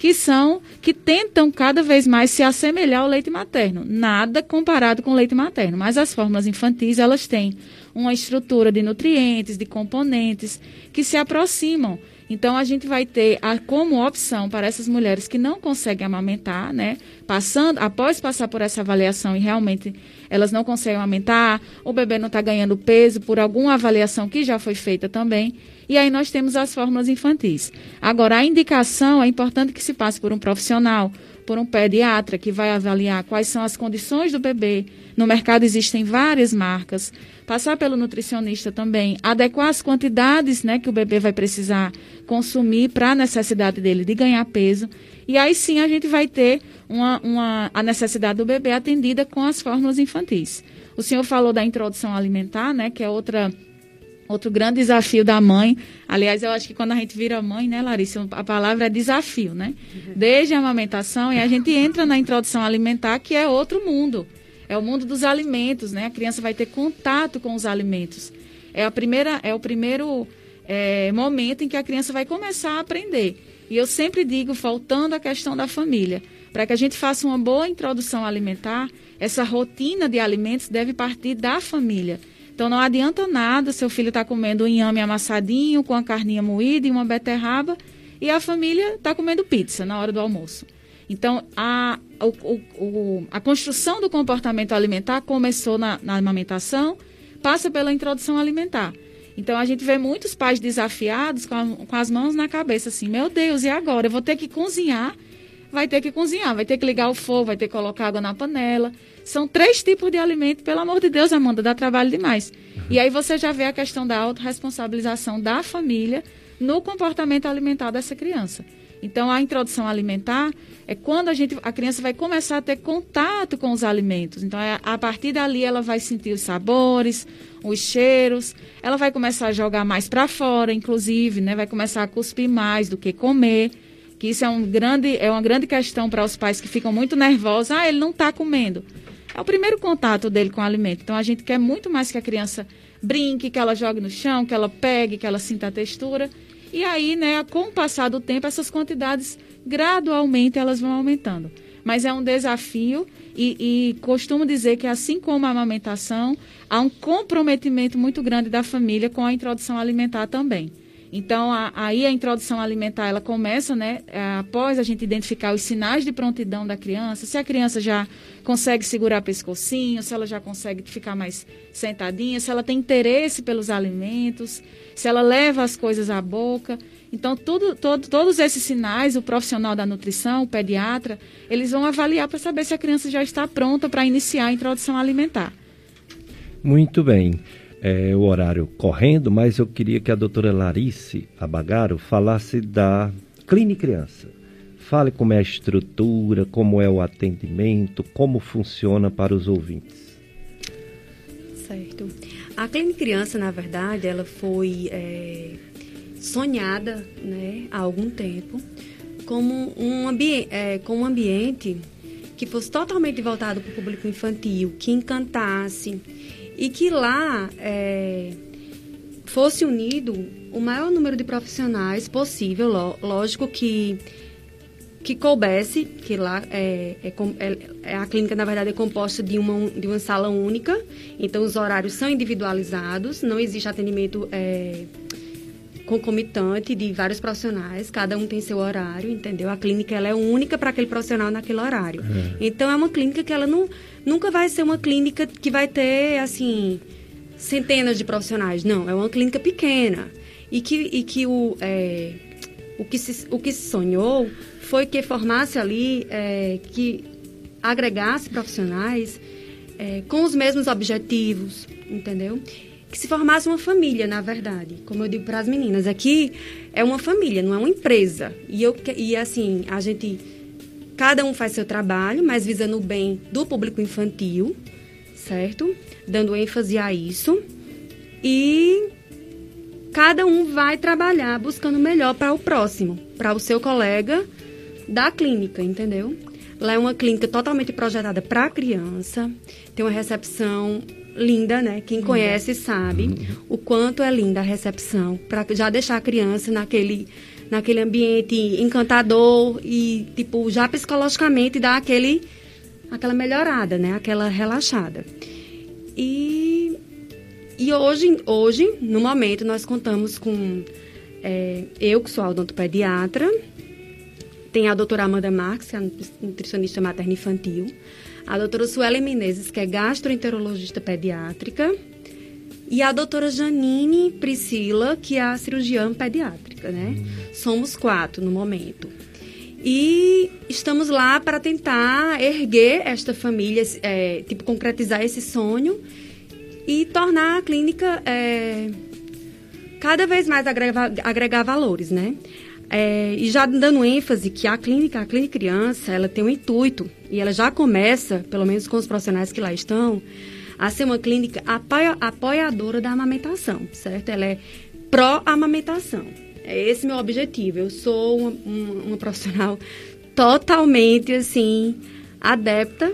que são que tentam cada vez mais se assemelhar ao leite materno. Nada comparado com o leite materno, mas as fórmulas infantis elas têm uma estrutura de nutrientes, de componentes que se aproximam. Então a gente vai ter a, como opção para essas mulheres que não conseguem amamentar, né, passando após passar por essa avaliação e realmente elas não conseguem amamentar, o bebê não está ganhando peso por alguma avaliação que já foi feita também e aí nós temos as fórmulas infantis. Agora, a indicação é importante que se passe por um profissional, por um pediatra que vai avaliar quais são as condições do bebê. No mercado existem várias marcas. Passar pelo nutricionista também, adequar as quantidades né, que o bebê vai precisar consumir para a necessidade dele de ganhar peso. E aí sim a gente vai ter uma, uma, a necessidade do bebê atendida com as fórmulas infantis. O senhor falou da introdução alimentar, né, que é outra Outro grande desafio da mãe. Aliás, eu acho que quando a gente vira mãe, né, Larissa, a palavra é desafio, né? Desde a amamentação e a gente entra na introdução alimentar, que é outro mundo. É o mundo dos alimentos, né? A criança vai ter contato com os alimentos. É, a primeira, é o primeiro é, momento em que a criança vai começar a aprender. E eu sempre digo, faltando a questão da família. Para que a gente faça uma boa introdução alimentar, essa rotina de alimentos deve partir da família. Então não adianta nada seu filho estar tá comendo um inhame amassadinho com a carninha moída e uma beterraba e a família está comendo pizza na hora do almoço. Então a, o, o, a construção do comportamento alimentar começou na, na amamentação, passa pela introdução alimentar. Então a gente vê muitos pais desafiados com, a, com, as mãos na cabeça, assim, meu Deus, e agora? Eu vou ter que cozinhar, vai ter que cozinhar, vai ter que ligar o fogo, vai ter que colocar água na panela. São três tipos de alimento, pelo amor de Deus, Amanda, dá trabalho demais. Uhum. E aí você já vê a questão da autorresponsabilização da família no comportamento alimentar dessa criança. Então, a introdução alimentar é quando a, gente, a criança vai começar a ter contato com os alimentos. Então, é, a partir dali, ela vai sentir os sabores, os cheiros, ela vai começar a jogar mais para fora, inclusive, né? vai começar a cuspir mais do que comer. Que isso é, um grande, é uma grande questão para os pais que ficam muito nervosos. Ah, ele não está comendo. É o primeiro contato dele com o alimento. Então a gente quer muito mais que a criança brinque, que ela jogue no chão, que ela pegue, que ela sinta a textura. E aí, né, com o passar do tempo, essas quantidades gradualmente elas vão aumentando. Mas é um desafio e, e costumo dizer que assim como a amamentação, há um comprometimento muito grande da família com a introdução alimentar também. Então, a, aí a introdução alimentar, ela começa, né, é, após a gente identificar os sinais de prontidão da criança, se a criança já consegue segurar pescocinho, se ela já consegue ficar mais sentadinha, se ela tem interesse pelos alimentos, se ela leva as coisas à boca. Então, tudo, todo, todos esses sinais, o profissional da nutrição, o pediatra, eles vão avaliar para saber se a criança já está pronta para iniciar a introdução alimentar. Muito bem é, o horário correndo, mas eu queria que a doutora Larice Abagaro falasse da Clínica Criança. Fale como é a estrutura, como é o atendimento, como funciona para os ouvintes. Certo. A Clínica Criança, na verdade, ela foi é, sonhada né, há algum tempo como um, ambi é, como um ambiente que fosse totalmente voltado para o público infantil, que encantasse e que lá é, fosse unido o maior número de profissionais possível, lógico que que coubesse, que lá é, é, é, é, a clínica, na verdade, é composta de uma, de uma sala única, então os horários são individualizados, não existe atendimento é, concomitante de vários profissionais, cada um tem seu horário, entendeu? A clínica ela é única para aquele profissional naquele horário. É. Então é uma clínica que ela não, nunca vai ser uma clínica que vai ter, assim, centenas de profissionais, não, é uma clínica pequena. E que, e que o, é, o, que se, o que se sonhou foi que formasse ali, é, que agregasse profissionais é, com os mesmos objetivos, entendeu? Que se formasse uma família, na verdade. Como eu digo para as meninas, aqui é uma família, não é uma empresa. E, eu, e assim, a gente. Cada um faz seu trabalho, mas visando o bem do público infantil, certo? Dando ênfase a isso. E cada um vai trabalhar buscando o melhor para o próximo, para o seu colega da clínica, entendeu? Lá é uma clínica totalmente projetada para criança, tem uma recepção linda, né? Quem conhece sabe uhum. o quanto é linda a recepção, para já deixar a criança naquele naquele ambiente encantador e tipo já psicologicamente dar aquele aquela melhorada, né? Aquela relaxada. E e hoje hoje no momento nós contamos com é, eu que sou odontopediatra, tem a doutora Amanda Marques, que é nutricionista materna infantil. A doutora Suelen Menezes, que é gastroenterologista pediátrica. E a doutora Janine Priscila, que é a cirurgiã pediátrica, né? Somos quatro no momento. E estamos lá para tentar erguer esta família, é, tipo, concretizar esse sonho e tornar a clínica é, cada vez mais agregar, agregar valores, né? É, e já dando ênfase que a clínica, a clínica criança, ela tem um intuito e ela já começa, pelo menos com os profissionais que lá estão, a ser uma clínica apoia, apoiadora da amamentação, certo? Ela é pró-amamentação. É esse meu objetivo. Eu sou uma, uma, uma profissional totalmente, assim, adepta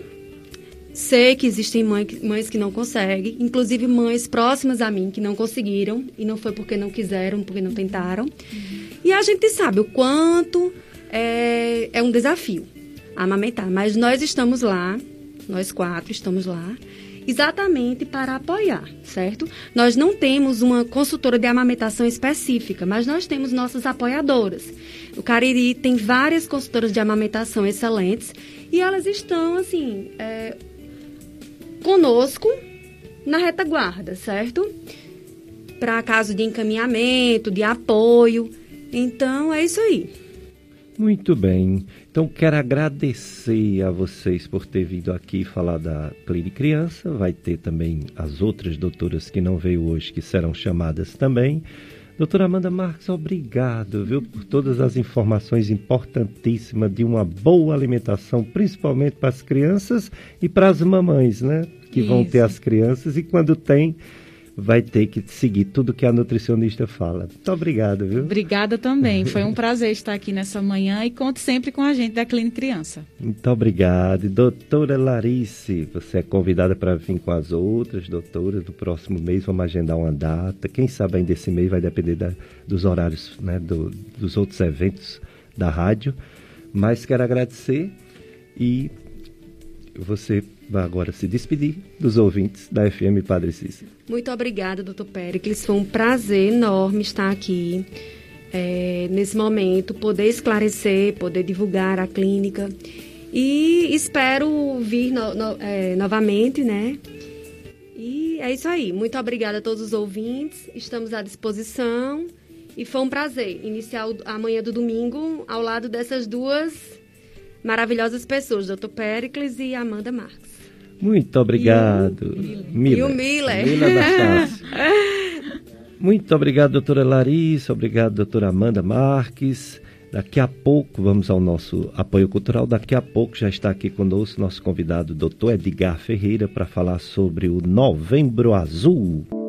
Sei que existem mãe, mães que não conseguem, inclusive mães próximas a mim que não conseguiram, e não foi porque não quiseram, porque não tentaram. Uhum. E a gente sabe o quanto é, é um desafio amamentar, mas nós estamos lá, nós quatro estamos lá, exatamente para apoiar, certo? Nós não temos uma consultora de amamentação específica, mas nós temos nossas apoiadoras. O Cariri tem várias consultoras de amamentação excelentes e elas estão, assim, é, conosco na retaguarda, certo? Para caso de encaminhamento, de apoio. Então, é isso aí. Muito bem. Então, quero agradecer a vocês por ter vindo aqui falar da Clínica Criança. Vai ter também as outras doutoras que não veio hoje, que serão chamadas também. Doutora Amanda Marques, obrigado, viu, por todas as informações importantíssimas de uma boa alimentação, principalmente para as crianças e para as mamães, né? Que Isso. vão ter as crianças e quando tem, vai ter que seguir tudo que a nutricionista fala. Muito obrigado, viu? Obrigada também. Foi um *laughs* prazer estar aqui nessa manhã e conte sempre com a gente da Clínica Criança. Muito obrigado. Doutora Larice, você é convidada para vir com as outras doutoras do próximo mês. Vamos agendar uma data. Quem sabe ainda esse mês vai depender da, dos horários né, do, dos outros eventos da rádio. Mas quero agradecer e você vai agora se despedir dos ouvintes da FM Padre Cícero. Muito obrigada, doutor Péricles. Foi um prazer enorme estar aqui é, nesse momento, poder esclarecer, poder divulgar a clínica. E espero vir no, no, é, novamente, né? E é isso aí. Muito obrigada a todos os ouvintes. Estamos à disposição. E foi um prazer iniciar a manhã do domingo ao lado dessas duas maravilhosas pessoas, doutor Péricles e Amanda Marques. Muito obrigado. E o Miller. Miller *laughs* Muito obrigado, doutora Larissa. Obrigado, doutora Amanda Marques. Daqui a pouco vamos ao nosso apoio cultural. Daqui a pouco já está aqui conosco nosso convidado, doutor Edgar Ferreira, para falar sobre o Novembro Azul.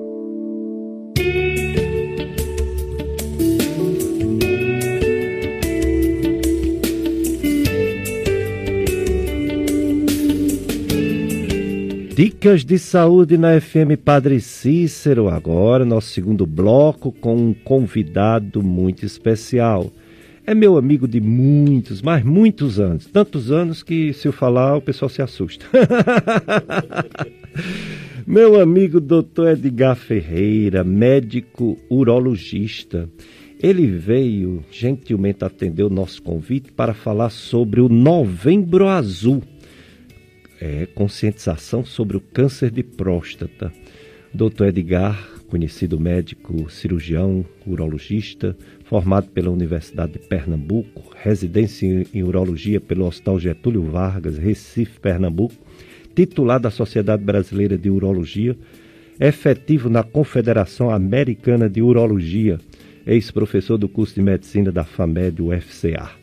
Dicas de saúde na FM Padre Cícero, agora nosso segundo bloco com um convidado muito especial. É meu amigo de muitos, mas muitos anos. Tantos anos que se eu falar o pessoal se assusta. *laughs* meu amigo Dr. Edgar Ferreira, médico urologista. Ele veio gentilmente atender o nosso convite para falar sobre o Novembro Azul é, conscientização sobre o câncer de próstata. Dr. Edgar, conhecido médico cirurgião, urologista, formado pela Universidade de Pernambuco, residência em urologia pelo Hospital Getúlio Vargas, Recife, Pernambuco, titular da Sociedade Brasileira de Urologia, efetivo na Confederação Americana de Urologia, ex-professor do curso de medicina da FAMED UFCA.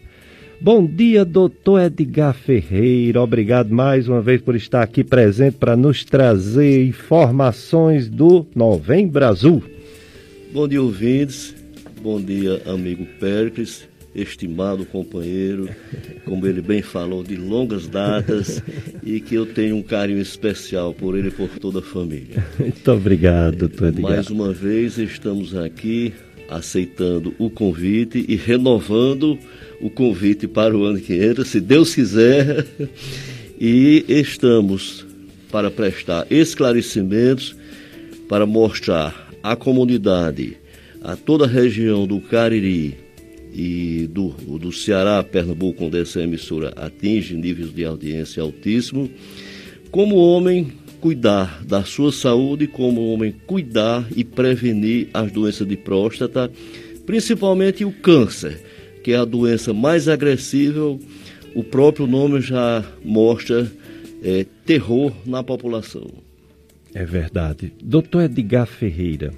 Bom dia, doutor Edgar Ferreira. Obrigado mais uma vez por estar aqui presente para nos trazer informações do Novembro Azul. Bom dia, ouvintes. Bom dia, amigo Péricles, estimado companheiro, como ele bem falou, de longas datas *laughs* e que eu tenho um carinho especial por ele e por toda a família. Muito obrigado, doutor Edgar. Mais uma vez estamos aqui aceitando o convite e renovando o convite para o ano que entra, se Deus quiser, *laughs* e estamos para prestar esclarecimentos para mostrar à comunidade, a toda a região do Cariri e do, do Ceará, Pernambuco, onde essa emissora atinge níveis de audiência altíssimo, como homem cuidar da sua saúde, como homem cuidar e prevenir as doenças de próstata, principalmente o câncer que é a doença mais agressiva, o próprio nome já mostra é, terror na população. É verdade. Doutor Edgar Ferreira,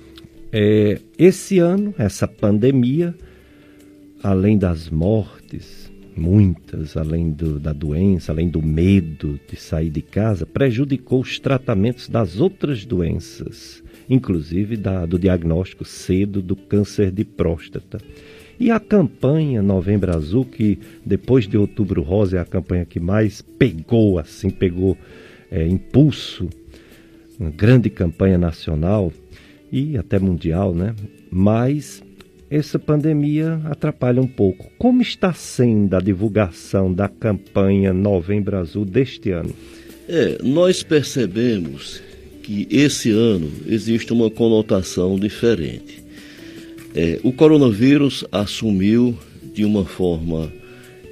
é, esse ano, essa pandemia, além das mortes, muitas, além do, da doença, além do medo de sair de casa, prejudicou os tratamentos das outras doenças, inclusive da, do diagnóstico cedo do câncer de próstata. E a campanha Novembro Azul, que depois de Outubro Rosa é a campanha que mais pegou, assim, pegou é, impulso, uma grande campanha nacional e até mundial, né? Mas essa pandemia atrapalha um pouco. Como está sendo a divulgação da campanha Novembro Azul deste ano? É, nós percebemos que esse ano existe uma conotação diferente. É, o coronavírus assumiu de uma forma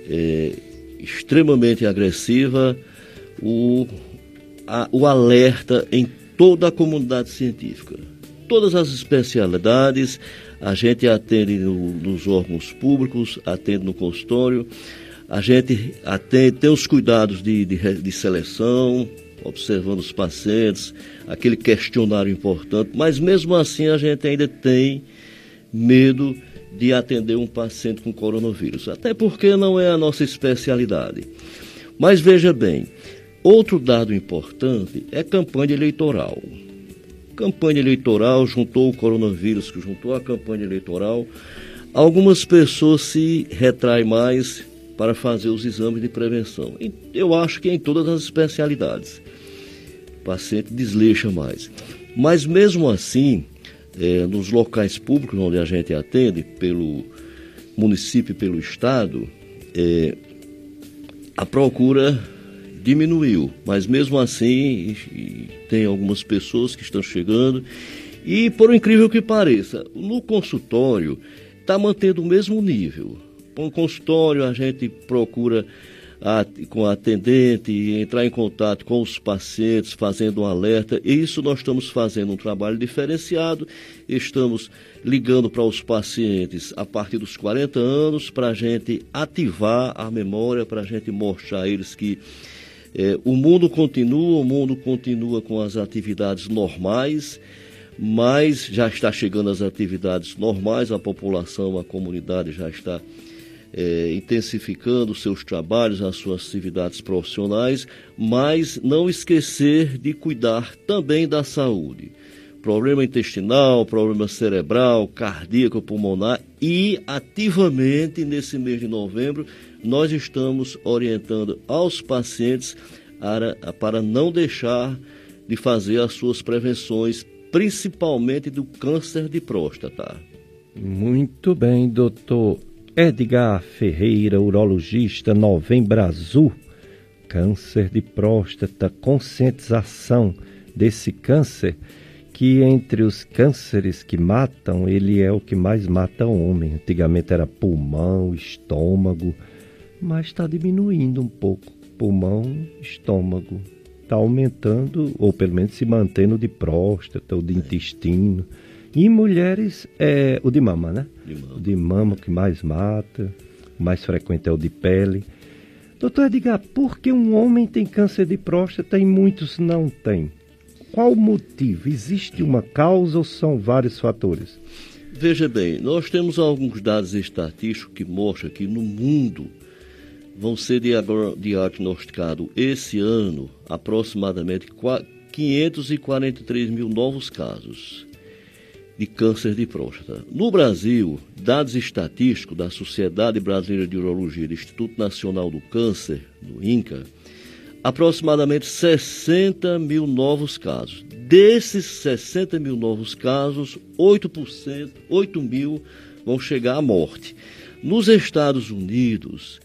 é, extremamente agressiva o, a, o alerta em toda a comunidade científica. Todas as especialidades, a gente atende no, nos órgãos públicos, atende no consultório, a gente atende, tem os cuidados de, de, de seleção, observando os pacientes, aquele questionário importante, mas mesmo assim a gente ainda tem medo de atender um paciente com coronavírus, até porque não é a nossa especialidade. Mas veja bem, outro dado importante é campanha eleitoral. Campanha eleitoral juntou o coronavírus, que juntou a campanha eleitoral. Algumas pessoas se retraem mais para fazer os exames de prevenção. Eu acho que em todas as especialidades. O paciente desleixa mais. Mas mesmo assim, é, nos locais públicos onde a gente atende, pelo município pelo estado, é, a procura diminuiu, mas mesmo assim tem algumas pessoas que estão chegando e por incrível que pareça, no consultório está mantendo o mesmo nível. No consultório a gente procura a, com a atendente, entrar em contato com os pacientes, fazendo um alerta. E isso nós estamos fazendo um trabalho diferenciado, estamos ligando para os pacientes a partir dos 40 anos para a gente ativar a memória, para a gente mostrar a eles que é, o mundo continua, o mundo continua com as atividades normais, mas já está chegando as atividades normais, a população, a comunidade já está é, intensificando seus trabalhos, as suas atividades profissionais, mas não esquecer de cuidar também da saúde. Problema intestinal, problema cerebral, cardíaco, pulmonar e ativamente nesse mês de novembro nós estamos orientando aos pacientes para, para não deixar de fazer as suas prevenções, principalmente do câncer de próstata. Muito bem, doutor Edgar Ferreira, urologista, Novembro Azul. Câncer de próstata, conscientização desse câncer, que entre os cânceres que matam, ele é o que mais mata o homem. Antigamente era pulmão, estômago, mas está diminuindo um pouco. Pulmão, estômago. Está aumentando, ou pelo menos se mantendo de próstata, ou de intestino. E mulheres, é o de mama, né? De mama. O de mama que mais mata, o mais frequente é o de pele. Doutor Edgar, por que um homem tem câncer de próstata e muitos não têm? Qual o motivo? Existe uma causa ou são vários fatores? Veja bem, nós temos alguns dados estatísticos que mostram que no mundo vão ser diagnosticados esse ano aproximadamente 543 mil novos casos de câncer de próstata. No Brasil, dados estatísticos da Sociedade Brasileira de Urologia e do Instituto Nacional do Câncer, do INCA, aproximadamente 60 mil novos casos. Desses 60 mil novos casos, 8%, 8 mil vão chegar à morte. Nos Estados Unidos,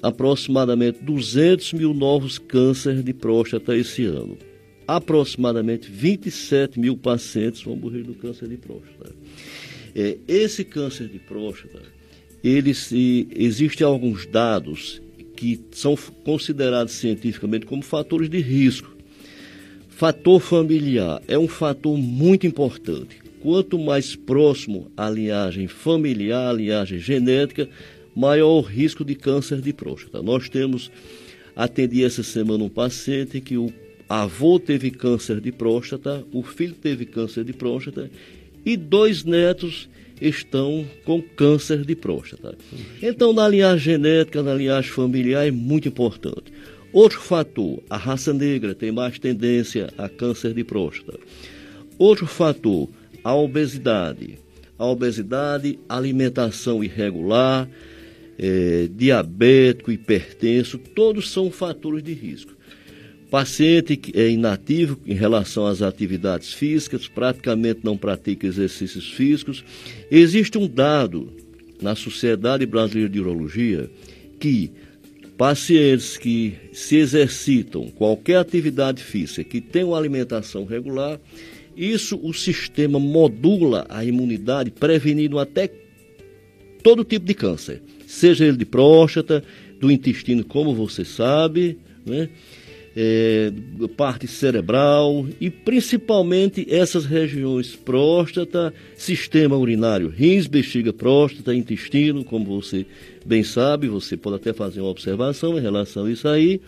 aproximadamente 200 mil novos cânceres de próstata esse ano aproximadamente 27 mil pacientes vão morrer do câncer de próstata. É, esse câncer de próstata, ele se, existem alguns dados que são considerados cientificamente como fatores de risco. Fator familiar é um fator muito importante. Quanto mais próximo à linhagem familiar, à linhagem genética, maior o risco de câncer de próstata. Nós temos, atendi essa semana um paciente que o avô teve câncer de próstata, o filho teve câncer de próstata e dois netos estão com câncer de próstata. Então, na linhagem genética, na linhagem familiar, é muito importante. Outro fator, a raça negra tem mais tendência a câncer de próstata. Outro fator, a obesidade. A obesidade, alimentação irregular, é, diabético, hipertenso, todos são fatores de risco. Paciente é inativo em relação às atividades físicas, praticamente não pratica exercícios físicos. Existe um dado na Sociedade Brasileira de Urologia que pacientes que se exercitam qualquer atividade física, que uma alimentação regular, isso o sistema modula a imunidade, prevenindo até todo tipo de câncer, seja ele de próstata, do intestino, como você sabe, né? É, parte cerebral e principalmente essas regiões próstata, sistema urinário, rins, bexiga, próstata, intestino, como você bem sabe, você pode até fazer uma observação em relação a isso aí.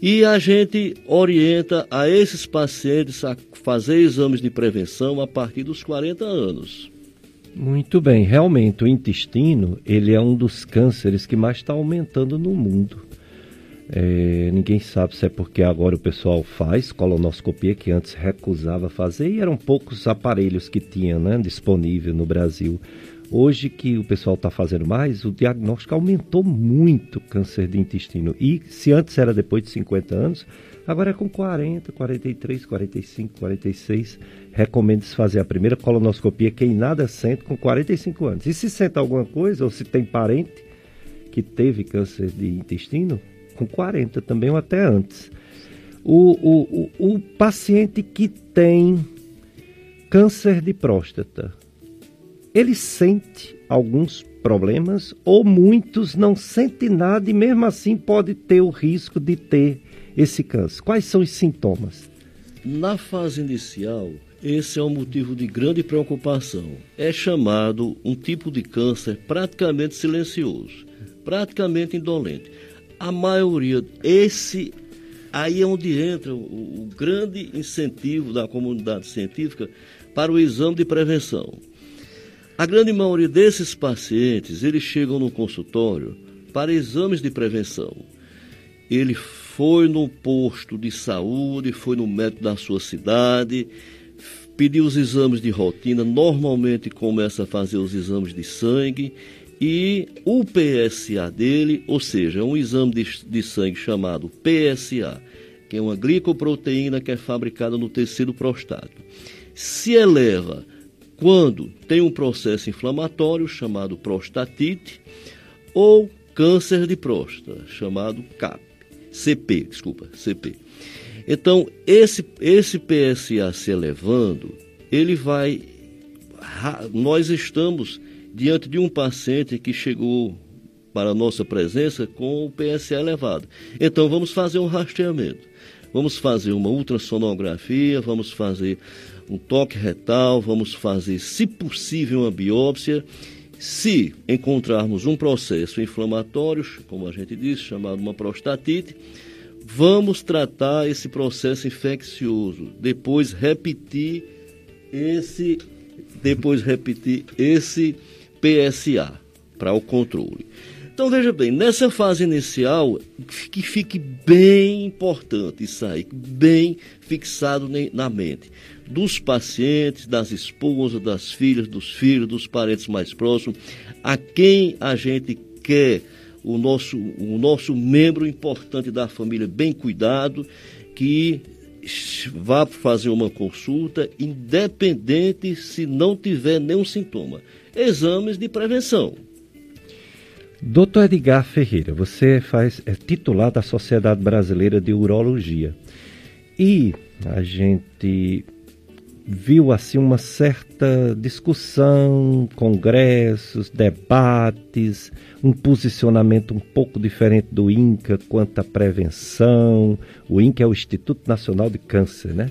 E a gente orienta a esses pacientes a fazer exames de prevenção a partir dos 40 anos. Muito bem, realmente o intestino ele é um dos cânceres que mais está aumentando no mundo. É, ninguém sabe se é porque agora o pessoal faz colonoscopia, que antes recusava fazer, e eram poucos aparelhos que tinha né, disponível no Brasil. Hoje que o pessoal está fazendo mais, o diagnóstico aumentou muito câncer de intestino. E se antes era depois de 50 anos, agora é com 40, 43, 45, 46. Recomendo-se fazer a primeira colonoscopia quem nada sente com 45 anos. E se sente alguma coisa, ou se tem parente que teve câncer de intestino, com 40 também ou até antes. O, o, o, o paciente que tem câncer de próstata, ele sente alguns problemas ou muitos não sentem nada e mesmo assim pode ter o risco de ter esse câncer. Quais são os sintomas? Na fase inicial, esse é um motivo de grande preocupação. É chamado um tipo de câncer praticamente silencioso, praticamente indolente a maioria, esse aí é onde entra o, o grande incentivo da comunidade científica para o exame de prevenção. A grande maioria desses pacientes, eles chegam no consultório para exames de prevenção. Ele foi no posto de saúde, foi no médico da sua cidade, pediu os exames de rotina, normalmente começa a fazer os exames de sangue e o PSA dele, ou seja, um exame de, de sangue chamado PSA, que é uma glicoproteína que é fabricada no tecido prostático. Se eleva quando tem um processo inflamatório chamado prostatite ou câncer de próstata, chamado CAP, CP, desculpa, CP. Então, esse, esse PSA se elevando, ele vai. Nós estamos diante de um paciente que chegou para a nossa presença com o PSA elevado. Então, vamos fazer um rastreamento. Vamos fazer uma ultrassonografia, vamos fazer um toque retal, vamos fazer, se possível, uma biópsia. Se encontrarmos um processo inflamatório, como a gente disse, chamado uma prostatite, vamos tratar esse processo infeccioso, depois repetir esse depois repetir esse PSA para o controle. Então veja bem, nessa fase inicial, que fique bem importante isso aí, bem fixado na mente dos pacientes, das esposas, das filhas, dos filhos, dos parentes mais próximos, a quem a gente quer o nosso, o nosso membro importante da família bem cuidado, que vá fazer uma consulta, independente se não tiver nenhum sintoma. Exames de prevenção. Doutor Edgar Ferreira, você faz, é titular da Sociedade Brasileira de Urologia. E a gente viu assim uma certa discussão, congressos, debates, um posicionamento um pouco diferente do INCA quanto à prevenção. O INCA é o Instituto Nacional de Câncer, né?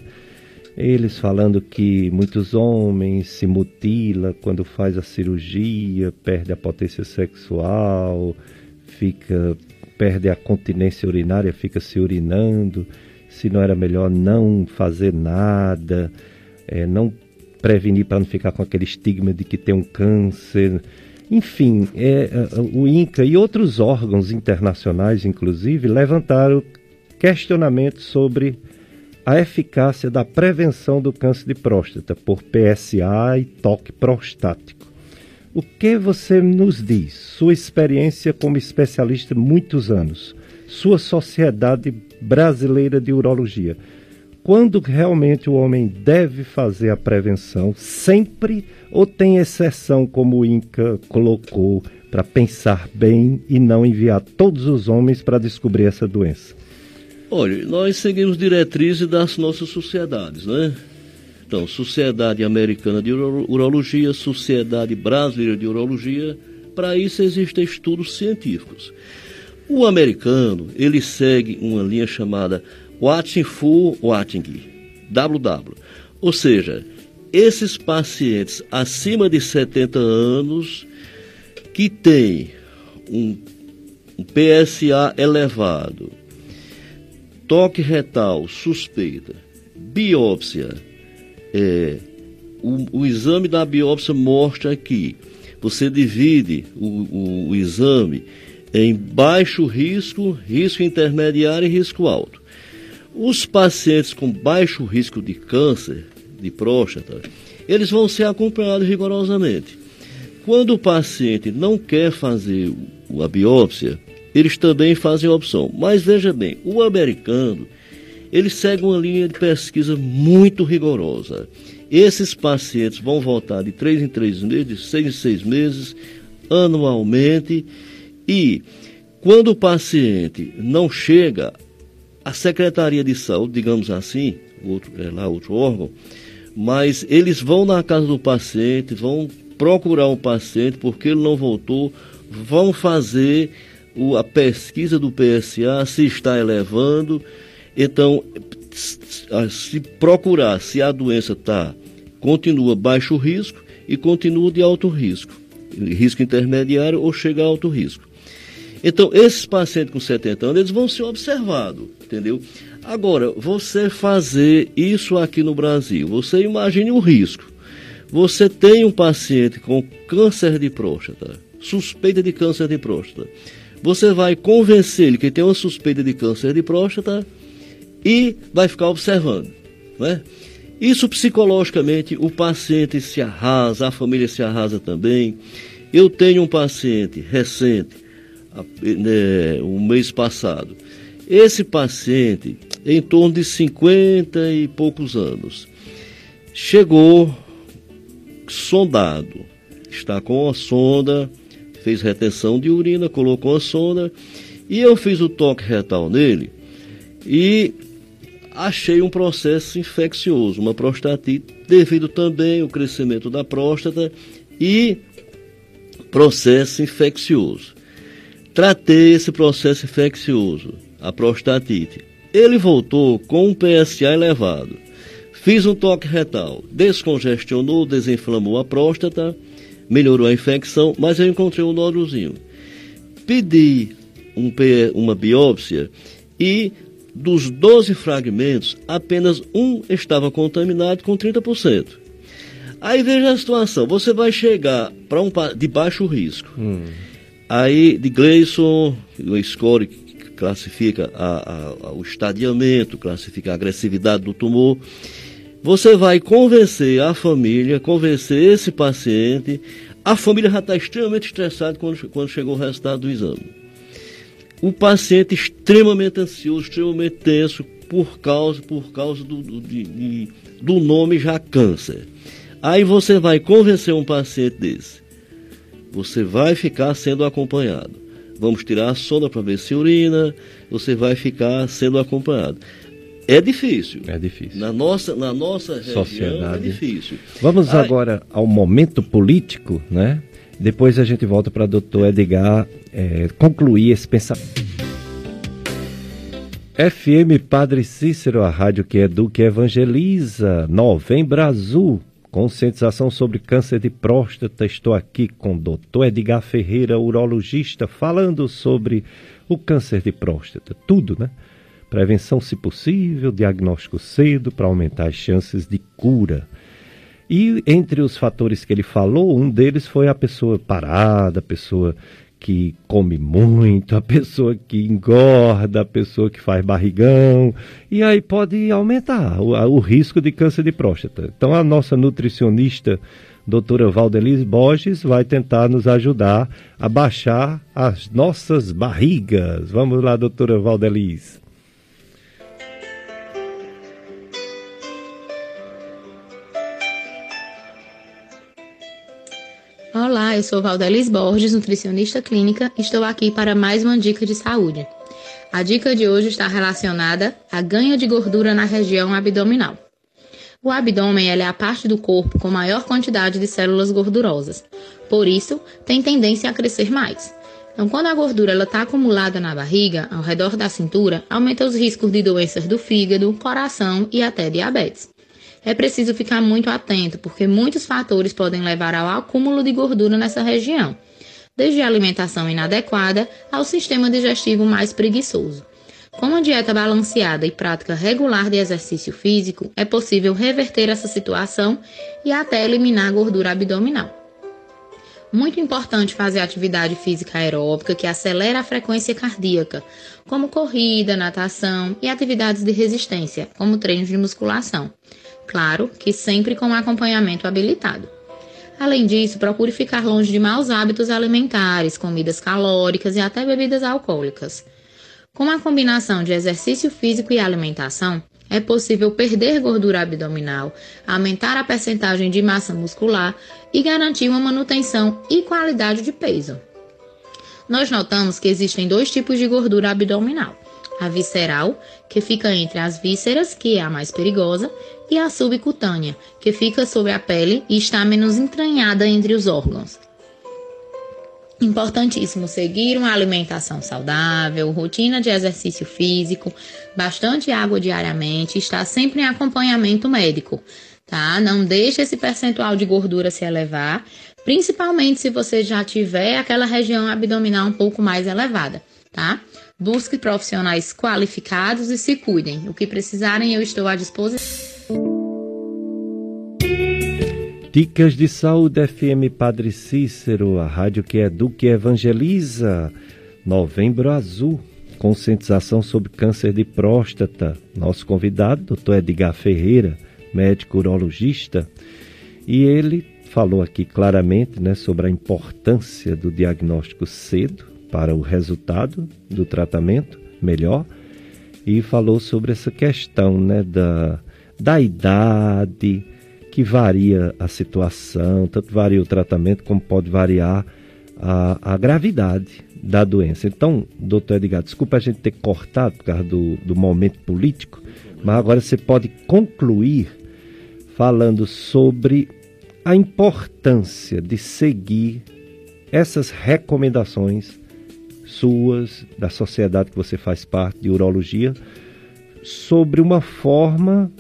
Eles falando que muitos homens se mutila quando faz a cirurgia, perde a potência sexual, fica perde a continência urinária, fica se urinando. Se não era melhor não fazer nada é, não prevenir para não ficar com aquele estigma de que tem um câncer. Enfim, é, é, o INCA e outros órgãos internacionais, inclusive, levantaram questionamentos sobre a eficácia da prevenção do câncer de próstata por PSA e toque prostático. O que você nos diz? Sua experiência como especialista muitos anos, sua Sociedade Brasileira de Urologia quando realmente o homem deve fazer a prevenção, sempre ou tem exceção, como o INCA colocou, para pensar bem e não enviar todos os homens para descobrir essa doença? Olha, nós seguimos diretrizes das nossas sociedades, né? Então, Sociedade Americana de Urologia, Sociedade Brasileira de Urologia, para isso existem estudos científicos. O americano, ele segue uma linha chamada Watching Full Watching, WW. Ou seja, esses pacientes acima de 70 anos que têm um, um PSA elevado, toque retal suspeita, biópsia, é, o, o, exame da biópsia mostra que você divide o, o, o exame em baixo risco, risco intermediário e risco alto. Os pacientes com baixo risco de câncer de próstata, eles vão ser acompanhados rigorosamente. Quando o paciente não quer fazer a biópsia, eles também fazem a opção. Mas veja bem, o americano, ele segue uma linha de pesquisa muito rigorosa. Esses pacientes vão voltar de 3 em 3 meses, de 6 em 6 meses, anualmente, e quando o paciente não chega a Secretaria de Saúde, digamos assim, outro, é lá outro órgão, mas eles vão na casa do paciente, vão procurar o um paciente porque ele não voltou, vão fazer o, a pesquisa do PSA, se está elevando. Então, se procurar se a doença está continua baixo risco e continua de alto risco, risco intermediário ou chega a alto risco. Então, esses pacientes com 70 anos, eles vão ser observados, entendeu? Agora, você fazer isso aqui no Brasil, você imagine o risco. Você tem um paciente com câncer de próstata, suspeita de câncer de próstata. Você vai convencer ele que tem uma suspeita de câncer de próstata e vai ficar observando, né? Isso psicologicamente, o paciente se arrasa, a família se arrasa também. Eu tenho um paciente recente né, um mês passado. Esse paciente, em torno de 50 e poucos anos. Chegou sondado, está com a sonda, fez retenção de urina, colocou a sonda e eu fiz o toque retal nele e achei um processo infeccioso, uma prostatite, devido também ao crescimento da próstata e processo infeccioso. Tratei esse processo infeccioso, a prostatite. Ele voltou com um PSA elevado. Fiz um toque retal, descongestionou, desinflamou a próstata, melhorou a infecção, mas eu encontrei um nódulozinho. Pedi um, uma biópsia e dos 12 fragmentos, apenas um estava contaminado com 30%. Aí veja a situação, você vai chegar para um de baixo risco. Hum. Aí de Gleason, o score classifica a, a, o estadiamento, classifica a agressividade do tumor. Você vai convencer a família, convencer esse paciente. A família já está extremamente estressada quando, quando chegou o resultado do exame. O paciente extremamente ansioso, extremamente tenso por causa, por causa do, do, de, do nome já câncer. Aí você vai convencer um paciente desse. Você vai ficar sendo acompanhado. Vamos tirar a sonda para ver se urina. Você vai ficar sendo acompanhado. É difícil. É difícil. Na nossa, na nossa região Sociedade. é difícil. Vamos agora ao momento político, né? Depois a gente volta para o doutor Edgar é, concluir esse pensamento. FM Padre Cícero, a rádio que educa e evangeliza. Novembro Azul, conscientização sobre câncer de próstata. Estou aqui com o doutor Edgar Ferreira, urologista, falando sobre o câncer de próstata. Tudo, né? prevenção se possível, diagnóstico cedo para aumentar as chances de cura. E entre os fatores que ele falou, um deles foi a pessoa parada, a pessoa que come muito, *laughs* a pessoa que engorda, a pessoa que faz barrigão, e aí pode aumentar o, o risco de câncer de próstata. Então a nossa nutricionista, doutora Valdeliz Borges, vai tentar nos ajudar a baixar as nossas barrigas. Vamos lá, doutora Valdeliz. Olá, eu sou Valdelis Borges, nutricionista clínica, e estou aqui para mais uma dica de saúde. A dica de hoje está relacionada a ganho de gordura na região abdominal. O abdômen é a parte do corpo com maior quantidade de células gordurosas, por isso tem tendência a crescer mais. Então, quando a gordura está acumulada na barriga, ao redor da cintura, aumenta os riscos de doenças do fígado, coração e até diabetes é preciso ficar muito atento, porque muitos fatores podem levar ao acúmulo de gordura nessa região, desde a alimentação inadequada ao sistema digestivo mais preguiçoso. Com uma dieta balanceada e prática regular de exercício físico, é possível reverter essa situação e até eliminar a gordura abdominal. Muito importante fazer atividade física aeróbica que acelera a frequência cardíaca, como corrida, natação e atividades de resistência, como treinos de musculação. Claro que sempre com acompanhamento habilitado. Além disso, procure ficar longe de maus hábitos alimentares, comidas calóricas e até bebidas alcoólicas. Com a combinação de exercício físico e alimentação, é possível perder gordura abdominal, aumentar a percentagem de massa muscular e garantir uma manutenção e qualidade de peso. Nós notamos que existem dois tipos de gordura abdominal: a visceral, que fica entre as vísceras, que é a mais perigosa, e a subcutânea, que fica sobre a pele e está menos entranhada entre os órgãos. Importantíssimo seguir uma alimentação saudável, rotina de exercício físico, bastante água diariamente, estar sempre em acompanhamento médico, tá? Não deixe esse percentual de gordura se elevar, principalmente se você já tiver aquela região abdominal um pouco mais elevada, tá? Busque profissionais qualificados e se cuidem. O que precisarem, eu estou à disposição. Dicas de Saúde FM Padre Cícero, a rádio que educa e evangeliza. Novembro Azul, conscientização sobre câncer de próstata. Nosso convidado, Dr. Edgar Ferreira, médico urologista, e ele falou aqui claramente né, sobre a importância do diagnóstico cedo para o resultado do tratamento melhor e falou sobre essa questão né, da, da idade, que varia a situação, tanto varia o tratamento como pode variar a, a gravidade da doença. Então, doutor Edgar, desculpa a gente ter cortado por causa do, do momento político, mas agora você pode concluir falando sobre a importância de seguir essas recomendações suas, da sociedade que você faz parte, de urologia, sobre uma forma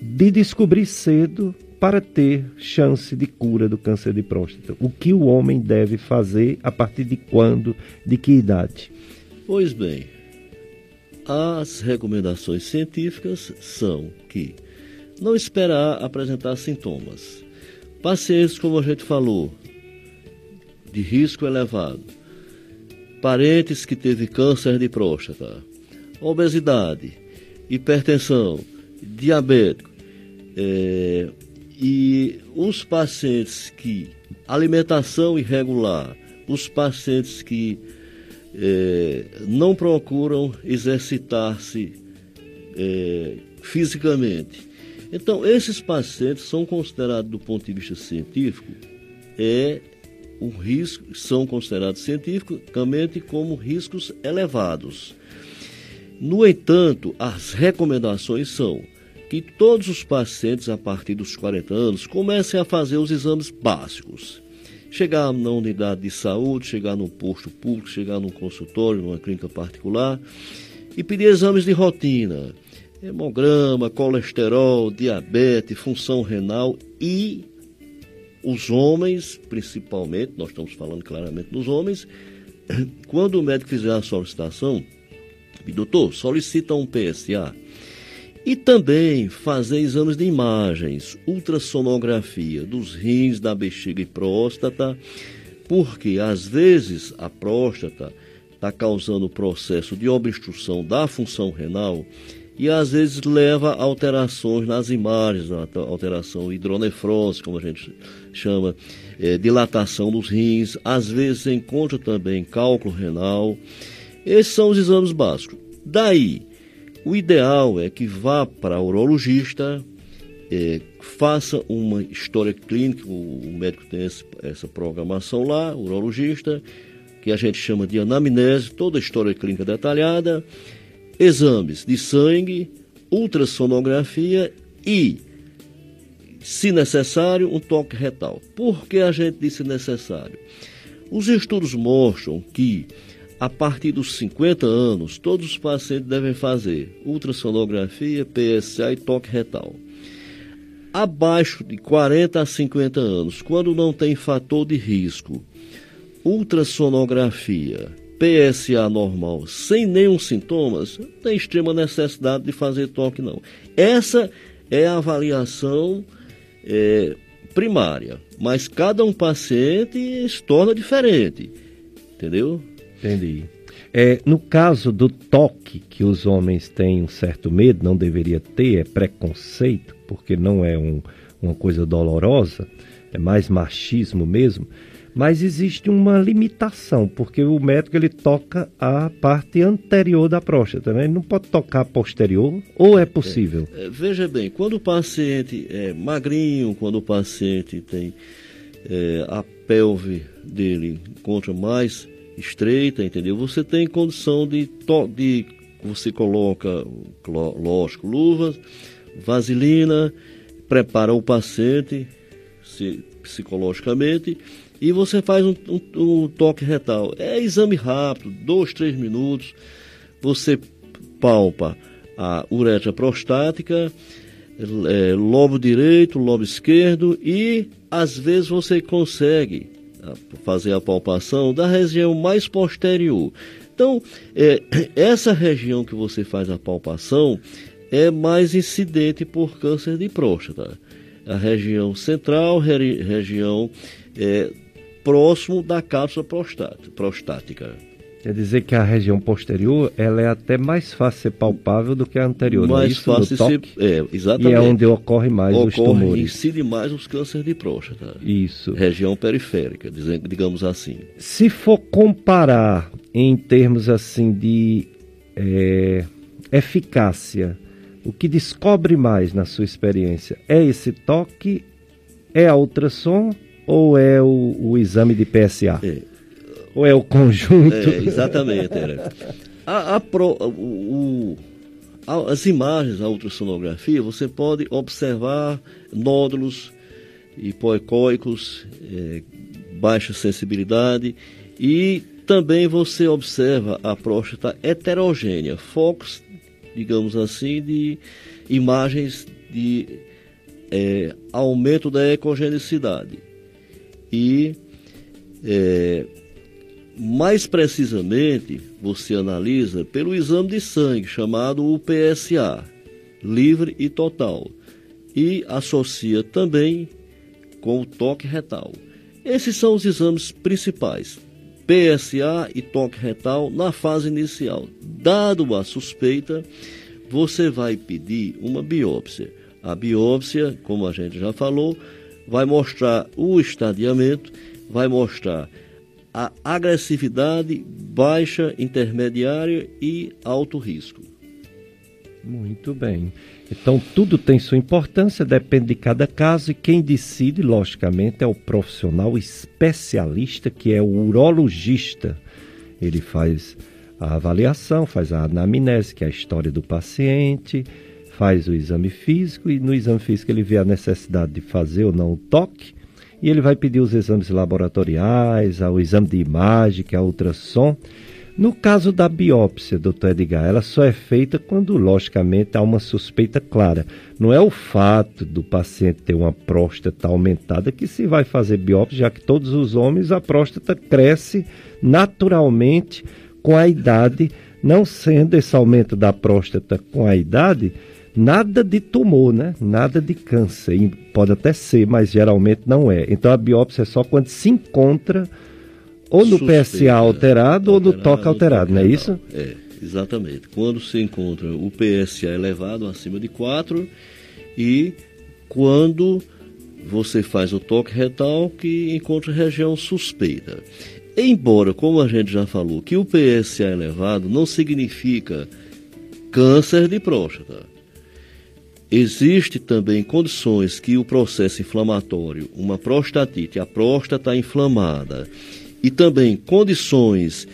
de descobrir cedo para ter chance de cura do câncer de próstata. O que o homem deve fazer, a partir de quando, de que idade? Pois bem, as recomendações científicas são que não esperar apresentar sintomas. Pacientes, como a gente falou, de risco elevado, parentes que teve câncer de próstata, obesidade, hipertensão, diabético, é, e os pacientes que alimentação irregular, os pacientes que é, não procuram exercitar-se é, fisicamente. Então, esses pacientes são considerados, do ponto de vista científico, é um risco, são considerados cientificamente como riscos elevados. No entanto, as recomendações são que todos os pacientes a partir dos 40 anos comecem a fazer os exames básicos. Chegar na unidade de saúde, chegar num posto público, chegar num consultório, numa clínica particular e pedir exames de rotina. Hemograma, colesterol, diabetes, função renal e os homens, principalmente, nós estamos falando claramente dos homens, *coughs* quando o médico fizer a solicitação, doutor, solicita um PSA. E também fazer exames de imagens, ultrassonografia dos rins, da bexiga e próstata, porque às vezes a próstata está causando processo de obstrução da função renal e às vezes leva a alterações nas imagens, alteração hidronefrose, como a gente chama, é, dilatação dos rins, às vezes encontra também cálculo renal. Esses são os exames básicos. Daí, o ideal é que vá para o urologista, é, faça uma história clínica, o, o médico tem esse, essa programação lá, urologista, que a gente chama de anamnese, toda a história clínica detalhada exames de sangue, ultrassonografia e, se necessário, um toque retal. Por que a gente disse necessário? Os estudos mostram que a partir dos 50 anos, todos os pacientes devem fazer ultrassonografia, PSA e toque retal. Abaixo de 40 a 50 anos, quando não tem fator de risco, ultrassonografia, PSA normal sem nenhum sintomas, não tem extrema necessidade de fazer toque, não. Essa é a avaliação é, primária, mas cada um paciente se torna diferente, entendeu? Entendi. É, no caso do toque, que os homens têm um certo medo, não deveria ter, é preconceito, porque não é um, uma coisa dolorosa, é mais machismo mesmo mas existe uma limitação, porque o médico ele toca a parte anterior da próstata, né? Ele não pode tocar a posterior, ou é possível? É, veja bem, quando o paciente é magrinho, quando o paciente tem é, a pelve dele encontra mais estreita, entendeu? Você tem condição de, de você coloca, lógico, luvas, vaselina, prepara o paciente psicologicamente e você faz um, um, um toque retal. É exame rápido, dois, três minutos. Você palpa a uretra prostática, é, lobo direito, lobo esquerdo e às vezes você consegue ah, fazer a palpação da região mais posterior. Então, é, *coughs* essa região que você faz a palpação é mais incidente por câncer de próstata. A região central, região é, próximo da cápsula prostática. Quer dizer que a região posterior ela é até mais fácil ser palpável do que a anterior, mais é isso? fácil ser, é, exatamente. E é onde ocorre mais ocorre, os tumores. incide mais os cânceres de próstata. Isso. Região periférica, digamos assim. Se for comparar em termos assim de é, eficácia, o que descobre mais na sua experiência? É esse toque? É a ultrassom? Ou é o, o exame de PSA? É. Ou é o conjunto? É, exatamente, era. A, a pro, o, o, as imagens, a ultrassonografia, você pode observar nódulos hipoecóicos, é, baixa sensibilidade e também você observa a próstata heterogênea, focos, digamos assim, de imagens de é, aumento da ecogenicidade. E é, mais precisamente, você analisa pelo exame de sangue chamado UPSA, livre e total, e associa também com o toque retal. Esses são os exames principais. PSA e toque retal na fase inicial. Dado a suspeita, você vai pedir uma biópsia. A biópsia, como a gente já falou, vai mostrar o estadiamento, vai mostrar a agressividade baixa, intermediária e alto risco. Muito bem. Então, tudo tem sua importância, depende de cada caso, e quem decide, logicamente, é o profissional especialista, que é o urologista. Ele faz a avaliação, faz a anamnese, que é a história do paciente, faz o exame físico, e no exame físico ele vê a necessidade de fazer ou não o toque, e ele vai pedir os exames laboratoriais, o exame de imagem, que é ultrassom no caso da biópsia, doutor Edgar, ela só é feita quando, logicamente, há uma suspeita clara. Não é o fato do paciente ter uma próstata aumentada que se vai fazer biópsia, já que todos os homens a próstata cresce naturalmente com a idade, não sendo esse aumento da próstata com a idade nada de tumor, né? Nada de câncer. Pode até ser, mas geralmente não é. Então a biópsia é só quando se encontra ou no Suspeita, PSA alterado, alterado, ou no toque alterado, não é isso? É, exatamente. Quando se encontra o PSA elevado acima de 4 e quando você faz o toque retal que encontra região suspeita. Embora, como a gente já falou, que o PSA elevado não significa câncer de próstata. Existe também condições que o processo inflamatório, uma prostatite, a próstata inflamada, e também condições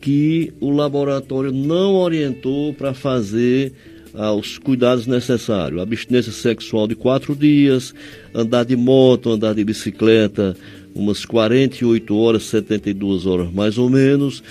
que o laboratório não orientou para fazer ah, os cuidados necessários. Abstinência sexual de quatro dias, andar de moto, andar de bicicleta, umas 48 horas, 72 horas mais ou menos,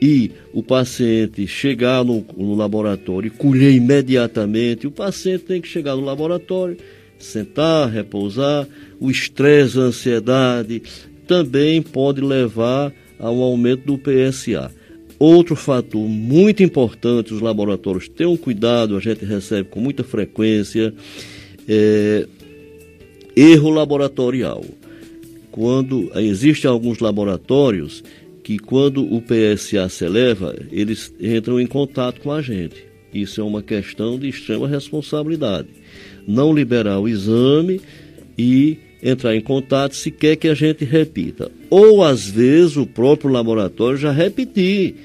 e o paciente chegar no, no laboratório e colher imediatamente. O paciente tem que chegar no laboratório, sentar, repousar, o estresse, a ansiedade, também pode levar a um aumento do PSA. Outro fator muito importante, os laboratórios tenham cuidado, a gente recebe com muita frequência, é, erro laboratorial. Quando existem alguns laboratórios que quando o PSA se eleva, eles entram em contato com a gente. Isso é uma questão de extrema responsabilidade. Não liberar o exame e entrar em contato se quer que a gente repita. Ou às vezes o próprio laboratório já repetir,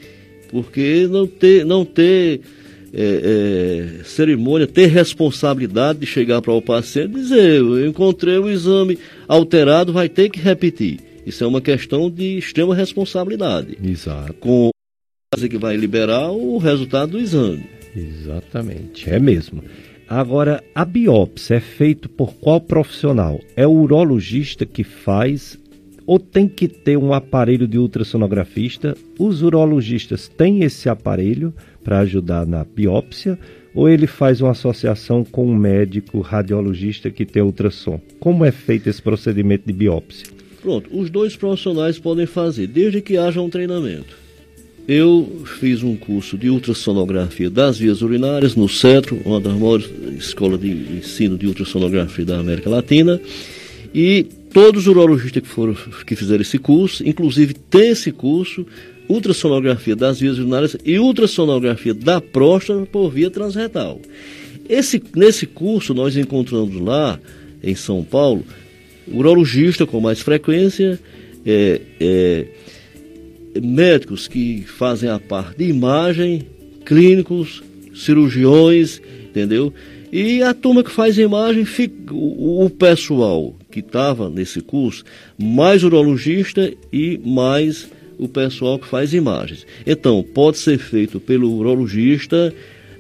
porque não ter, não ter é, é, cerimônia, ter responsabilidade de chegar para o paciente e dizer, eu encontrei o exame alterado, vai ter que repetir. Isso é uma questão de extrema responsabilidade. Exato. Com a que vai liberar o resultado do exame. Exatamente, é mesmo. Agora, a biópsia é feita por qual profissional? É o urologista que faz ou tem que ter um aparelho de ultrassonografista? Os urologistas têm esse aparelho para ajudar na biópsia ou ele faz uma associação com um médico radiologista que tem ultrassom? Como é feito esse procedimento de biópsia? Pronto, os dois profissionais podem fazer, desde que haja um treinamento. Eu fiz um curso de ultrassonografia das vias urinárias no Centro, uma das maiores escolas de ensino de ultrassonografia da América Latina, e todos os urologistas que, foram, que fizeram esse curso, inclusive tem esse curso, ultrassonografia das vias urinárias e ultrassonografia da próstata por via transretal. Esse, nesse curso nós encontramos lá, em São Paulo, urologista com mais frequência, é, é, médicos que fazem a parte de imagem, clínicos, cirurgiões, entendeu? E a turma que faz imagem, o pessoal que estava nesse curso, mais urologista e mais o pessoal que faz imagens. Então, pode ser feito pelo urologista,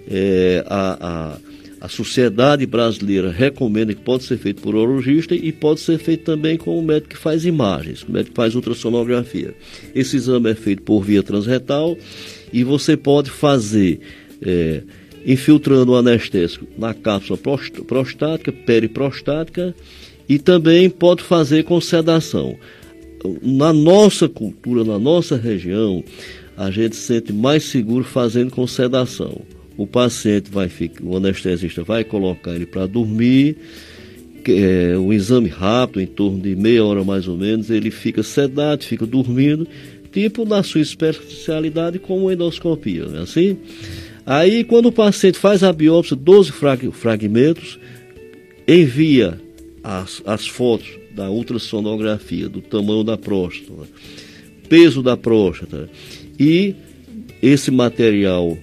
é, a, a, a Sociedade Brasileira recomenda que pode ser feito por urologista e pode ser feito também com o médico que faz imagens, o médico que faz ultrassonografia. Esse exame é feito por via transretal e você pode fazer é, infiltrando o anestésico na cápsula prostática, periprostática e também pode fazer com sedação na nossa cultura, na nossa região, a gente se sente mais seguro fazendo com sedação. O paciente vai ficar, o anestesista vai colocar ele para dormir, é, um exame rápido, em torno de meia hora mais ou menos, ele fica sedado, fica dormindo, tipo na sua especialidade como endoscopia, é assim? Aí quando o paciente faz a biópsia, 12 frag fragmentos, envia as, as fotos da ultrassonografia, do tamanho da próstata, peso da próstata e esse material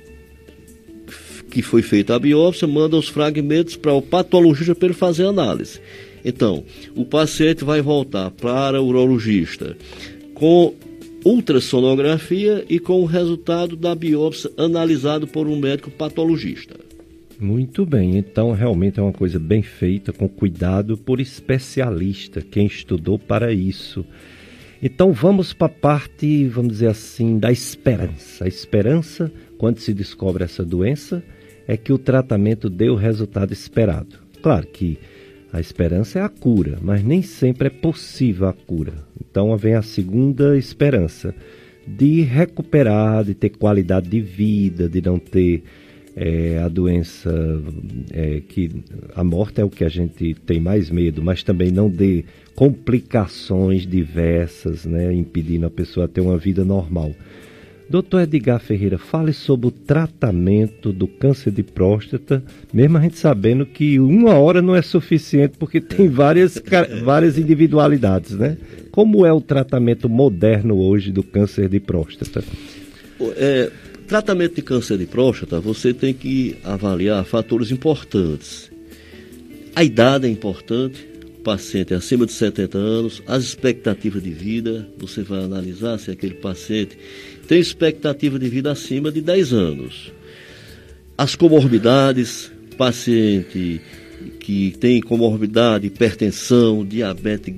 que foi feita a biópsia manda os fragmentos para o patologista para ele fazer análise. Então, o paciente vai voltar para o urologista com ultrassonografia e com o resultado da biópsia analisado por um médico patologista. Muito bem, então realmente é uma coisa bem feita, com cuidado por especialista, quem estudou para isso. Então vamos para a parte, vamos dizer assim, da esperança. A esperança, quando se descobre essa doença, é que o tratamento dê o resultado esperado. Claro que a esperança é a cura, mas nem sempre é possível a cura. Então vem a segunda esperança de recuperar, de ter qualidade de vida, de não ter é, a doença é, que a morte é o que a gente tem mais medo, mas também não dê complicações diversas, né, impedindo a pessoa ter uma vida normal. Doutor Edgar Ferreira, fale sobre o tratamento do câncer de próstata, mesmo a gente sabendo que uma hora não é suficiente porque tem várias, várias individualidades, né? Como é o tratamento moderno hoje do câncer de próstata? É, Tratamento de câncer de próstata, você tem que avaliar fatores importantes. A idade é importante, o paciente é acima de 70 anos, as expectativas de vida, você vai analisar se aquele paciente tem expectativa de vida acima de 10 anos. As comorbidades, paciente que tem comorbidade, hipertensão, diabetes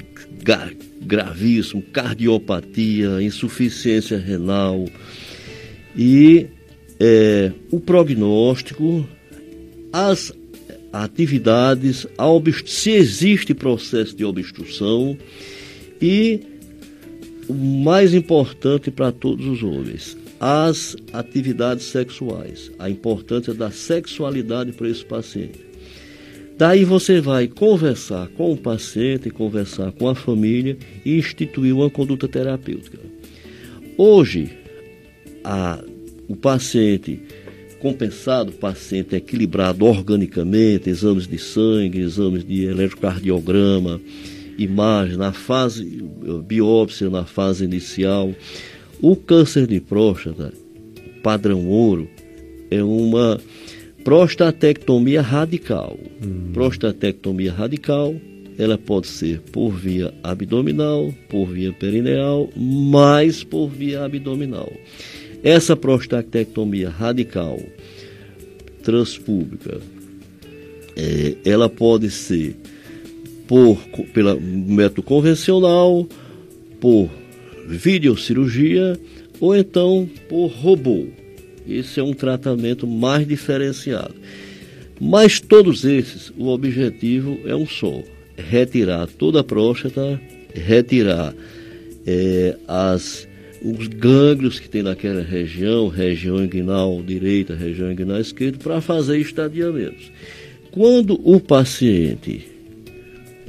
gravíssimo, cardiopatia, insuficiência renal, e é, o prognóstico, as atividades, se existe processo de obstrução e o mais importante para todos os homens, as atividades sexuais, a importância da sexualidade para esse paciente. Daí você vai conversar com o paciente, conversar com a família e instituir uma conduta terapêutica. Hoje, a, o paciente compensado, o paciente equilibrado organicamente, exames de sangue, exames de eletrocardiograma, imagem, na fase biópsia, na fase inicial. O câncer de próstata, padrão ouro, é uma prostatectomia radical. Hum. Prostatectomia radical, ela pode ser por via abdominal, por via perineal, mais por via abdominal. Essa prostatectomia radical transpública, é, ela pode ser por pela método convencional, por videocirurgia ou então por robô. Esse é um tratamento mais diferenciado. Mas todos esses, o objetivo é um só: retirar toda a próstata, retirar é, as os gânglios que tem naquela região, região inguinal direita, região inguinal esquerda, para fazer estadiamentos. Quando o paciente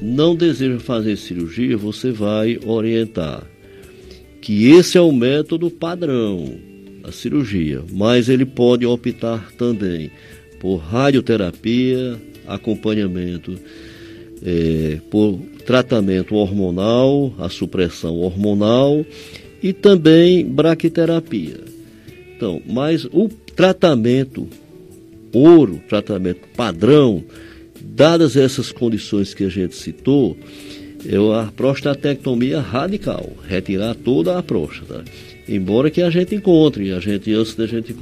não deseja fazer cirurgia, você vai orientar que esse é o método padrão da cirurgia, mas ele pode optar também por radioterapia, acompanhamento, é, por tratamento hormonal, a supressão hormonal e também braquiterapia. Então, mas o tratamento ouro, tratamento padrão, dadas essas condições que a gente citou, é a prostatectomia radical, retirar toda a próstata. Embora que a gente encontre, a gente antes da gente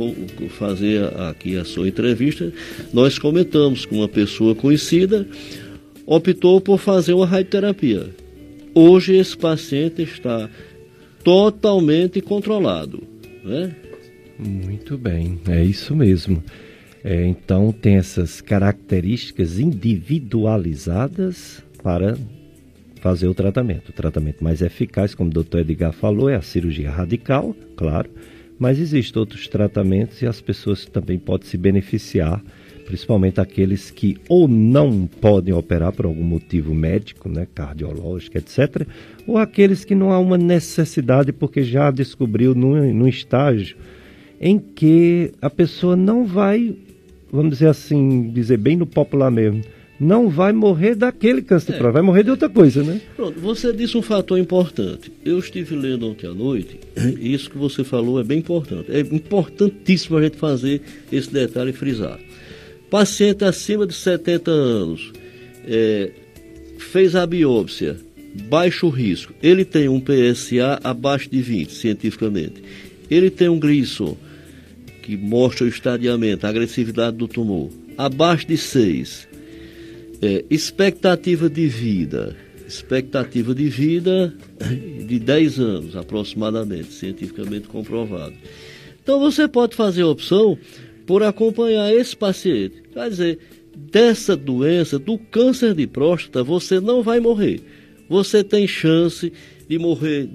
fazer aqui a sua entrevista, nós comentamos com uma pessoa conhecida, optou por fazer uma radioterapia. Hoje esse paciente está totalmente controlado, né? Muito bem, é isso mesmo. É, então tem essas características individualizadas para fazer o tratamento. O tratamento mais eficaz, como o doutor Edgar falou, é a cirurgia radical, claro, mas existem outros tratamentos e as pessoas também podem se beneficiar, principalmente aqueles que ou não podem operar por algum motivo médico, né, cardiológico, etc., ou aqueles que não há uma necessidade porque já descobriu num, num estágio em que a pessoa não vai, vamos dizer assim, dizer bem no popular mesmo, não vai morrer daquele câncer de é. próstata, vai morrer de outra coisa, né? Pronto, você disse um fator importante. Eu estive lendo ontem à noite, e isso que você falou é bem importante. É importantíssimo a gente fazer esse detalhe e frisar. Paciente acima de 70 anos, é, fez a biópsia, baixo risco, ele tem um PSA abaixo de 20, cientificamente. Ele tem um Gleason, que mostra o estadiamento, a agressividade do tumor, abaixo de 6 é, expectativa de vida. Expectativa de vida *coughs* de 10 anos, aproximadamente, cientificamente comprovado. Então você pode fazer a opção por acompanhar esse paciente. Quer dizer, dessa doença, do câncer de próstata, você não vai morrer. Você tem chance de morrer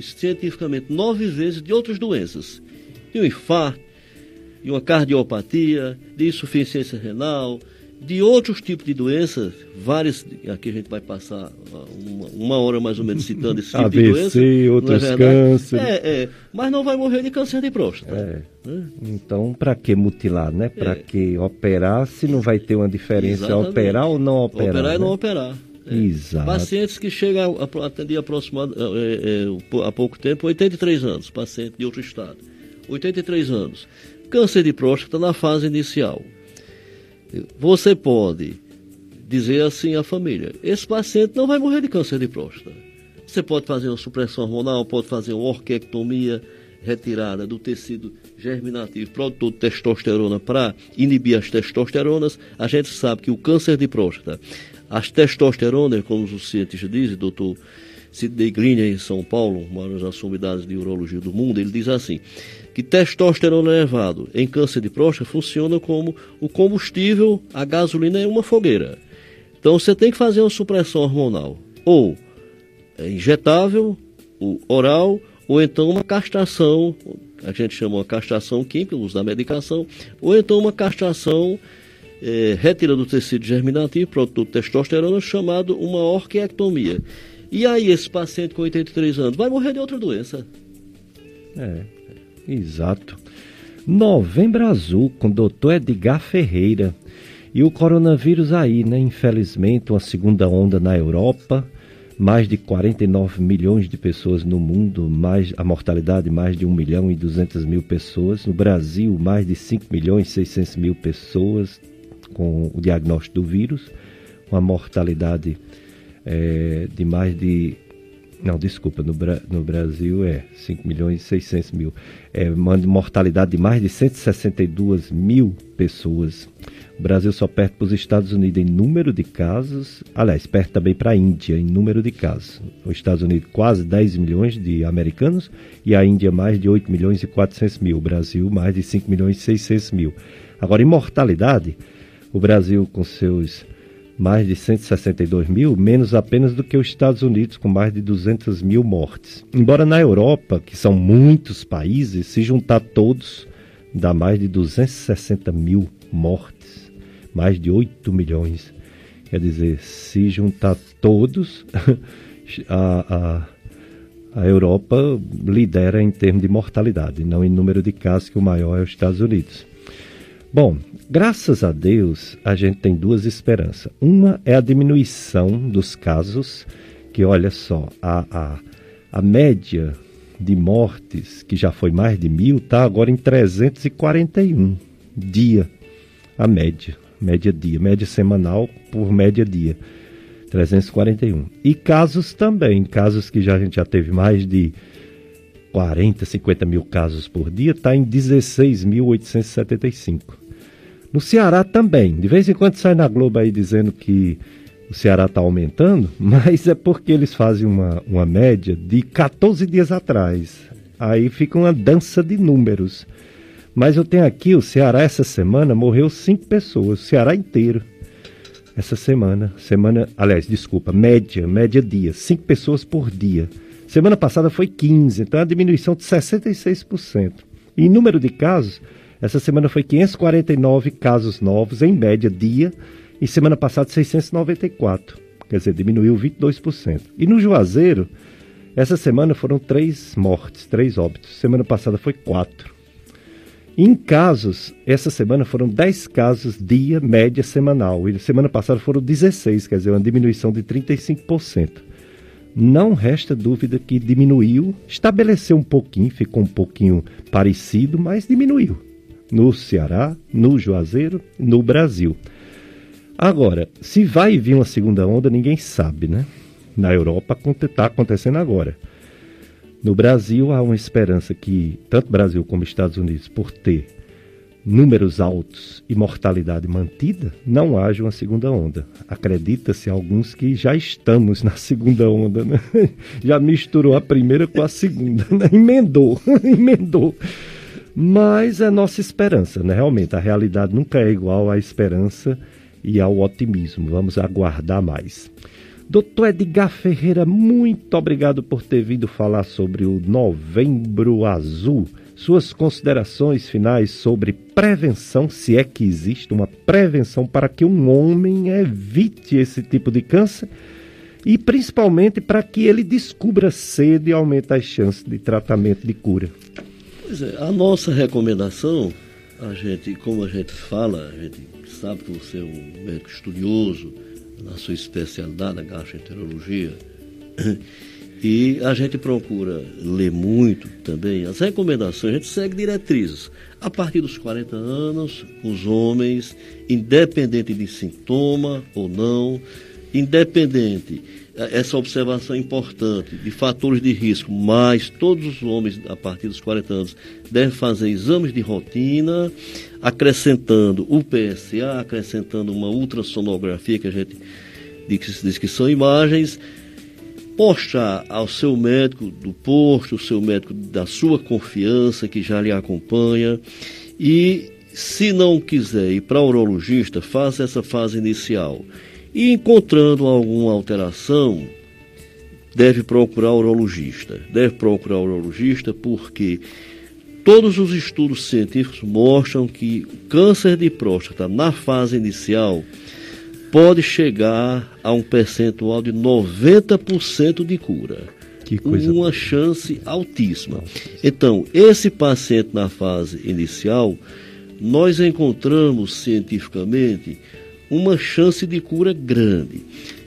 cientificamente nove vezes de outras doenças. De um infarto, de uma cardiopatia, de insuficiência renal, de outros tipos de doenças, várias, aqui a gente vai passar uma, uma hora mais ou menos citando esse *laughs* tipo AVC, de doença. É outros é cânceres. É, é, mas não vai morrer de câncer de próstata. É. Né? Então, para que mutilar, né? Para é. que operar se não vai ter uma diferença Exatamente. operar ou não operar? Operar né? e não operar. É. Exato. Pacientes que chegam a atender aproximadamente é, é, há pouco tempo, 83 anos, paciente de outro estado. 83 anos. Câncer de próstata na fase inicial. Você pode dizer assim à família: esse paciente não vai morrer de câncer de próstata. Você pode fazer uma supressão hormonal, pode fazer uma orquectomia, retirada do tecido germinativo produtor de testosterona para inibir as testosteronas. A gente sabe que o câncer de próstata, as testosteronas, como os cientistas dizem, doutor Sidney Green em São Paulo, uma das sumidades de urologia do mundo, ele diz assim: que testosterona elevado em câncer de próstata funciona como o combustível, a gasolina é uma fogueira. Então você tem que fazer uma supressão hormonal, ou é injetável, ou oral, ou então uma castração, a gente chama uma castração química, uso da medicação, ou então uma castração é, retira do tecido germinativo, produto testosterona, chamado uma orquiectomia. E aí esse paciente com 83 anos vai morrer de outra doença. É, Exato. Novembro Azul com o doutor Edgar Ferreira. E o coronavírus aí, né? Infelizmente, uma segunda onda na Europa, mais de 49 milhões de pessoas no mundo, mais a mortalidade mais de 1 milhão e 200 mil pessoas. No Brasil, mais de 5 milhões e 600 mil pessoas com o diagnóstico do vírus, uma mortalidade é, de mais de não, desculpa, no, no Brasil é 5 milhões e 600 mil. É uma mortalidade de mais de 162 mil pessoas. O Brasil só perde para os Estados Unidos em número de casos, aliás, perde também para a Índia em número de casos. Os Estados Unidos quase 10 milhões de americanos e a Índia mais de 8 milhões e 400 mil. O Brasil mais de 5 milhões e 600 mil. Agora, em mortalidade, o Brasil com seus mais de 162 mil, menos apenas do que os Estados Unidos, com mais de 200 mil mortes. Embora na Europa, que são muitos países, se juntar todos, dá mais de 260 mil mortes, mais de 8 milhões. Quer dizer, se juntar todos, *laughs* a, a, a Europa lidera em termos de mortalidade, não em número de casos, que o maior é os Estados Unidos. Bom, graças a Deus, a gente tem duas esperanças. Uma é a diminuição dos casos, que olha só, a, a, a média de mortes, que já foi mais de mil, está agora em 341 dia. a média, média dia, média semanal por média dia. 341. E casos também, casos que já, a gente já teve mais de 40, 50 mil casos por dia, está em 16.875. No Ceará também, de vez em quando sai na Globo aí dizendo que o Ceará está aumentando, *laughs* mas é porque eles fazem uma, uma média de 14 dias atrás. Aí fica uma dança de números. Mas eu tenho aqui, o Ceará essa semana morreu cinco pessoas, o Ceará inteiro. Essa semana, semana, aliás, desculpa, média, média dia, cinco pessoas por dia. Semana passada foi 15, então é uma diminuição de 66%. E em número de casos, essa semana foi 549 casos novos, em média, dia, e semana passada 694. Quer dizer, diminuiu 22%. E no Juazeiro, essa semana foram três mortes, três óbitos. Semana passada foi quatro. Em casos, essa semana foram 10 casos dia, média semanal. E semana passada foram 16, quer dizer, uma diminuição de 35%. Não resta dúvida que diminuiu, estabeleceu um pouquinho, ficou um pouquinho parecido, mas diminuiu. No Ceará, no Juazeiro, no Brasil. Agora, se vai vir uma segunda onda, ninguém sabe, né? Na Europa está acontecendo agora. No Brasil, há uma esperança que, tanto Brasil como Estados Unidos, por ter números altos e mortalidade mantida, não haja uma segunda onda. Acredita-se alguns que já estamos na segunda onda, né? *laughs* Já misturou a primeira com a segunda, né? Emendou, *laughs* emendou. Mas é nossa esperança, né? Realmente, a realidade nunca é igual à esperança e ao otimismo. Vamos aguardar mais. Doutor Edgar Ferreira, muito obrigado por ter vindo falar sobre o Novembro Azul. Suas considerações finais sobre prevenção, se é que existe uma prevenção para que um homem evite esse tipo de câncer e principalmente para que ele descubra cedo e aumente as chances de tratamento de cura. Pois é, a nossa recomendação, a gente, como a gente fala, a gente sabe que você é um médico estudioso, na sua especialidade, a gastroenterologia. *clears throat* E a gente procura ler muito também as recomendações, a gente segue diretrizes. A partir dos 40 anos, os homens, independente de sintoma ou não, independente, essa observação é importante, de fatores de risco, mas todos os homens a partir dos 40 anos devem fazer exames de rotina, acrescentando o PSA, acrescentando uma ultrassonografia que a gente diz, diz que são imagens, postar ao seu médico do posto, o seu médico da sua confiança, que já lhe acompanha, e se não quiser ir para o urologista, faça essa fase inicial. E encontrando alguma alteração, deve procurar o urologista. Deve procurar o urologista porque todos os estudos científicos mostram que o câncer de próstata na fase inicial pode chegar a um percentual de 90% de cura. Que coisa Uma boa. chance altíssima. Então, esse paciente na fase inicial, nós encontramos cientificamente uma chance de cura grande.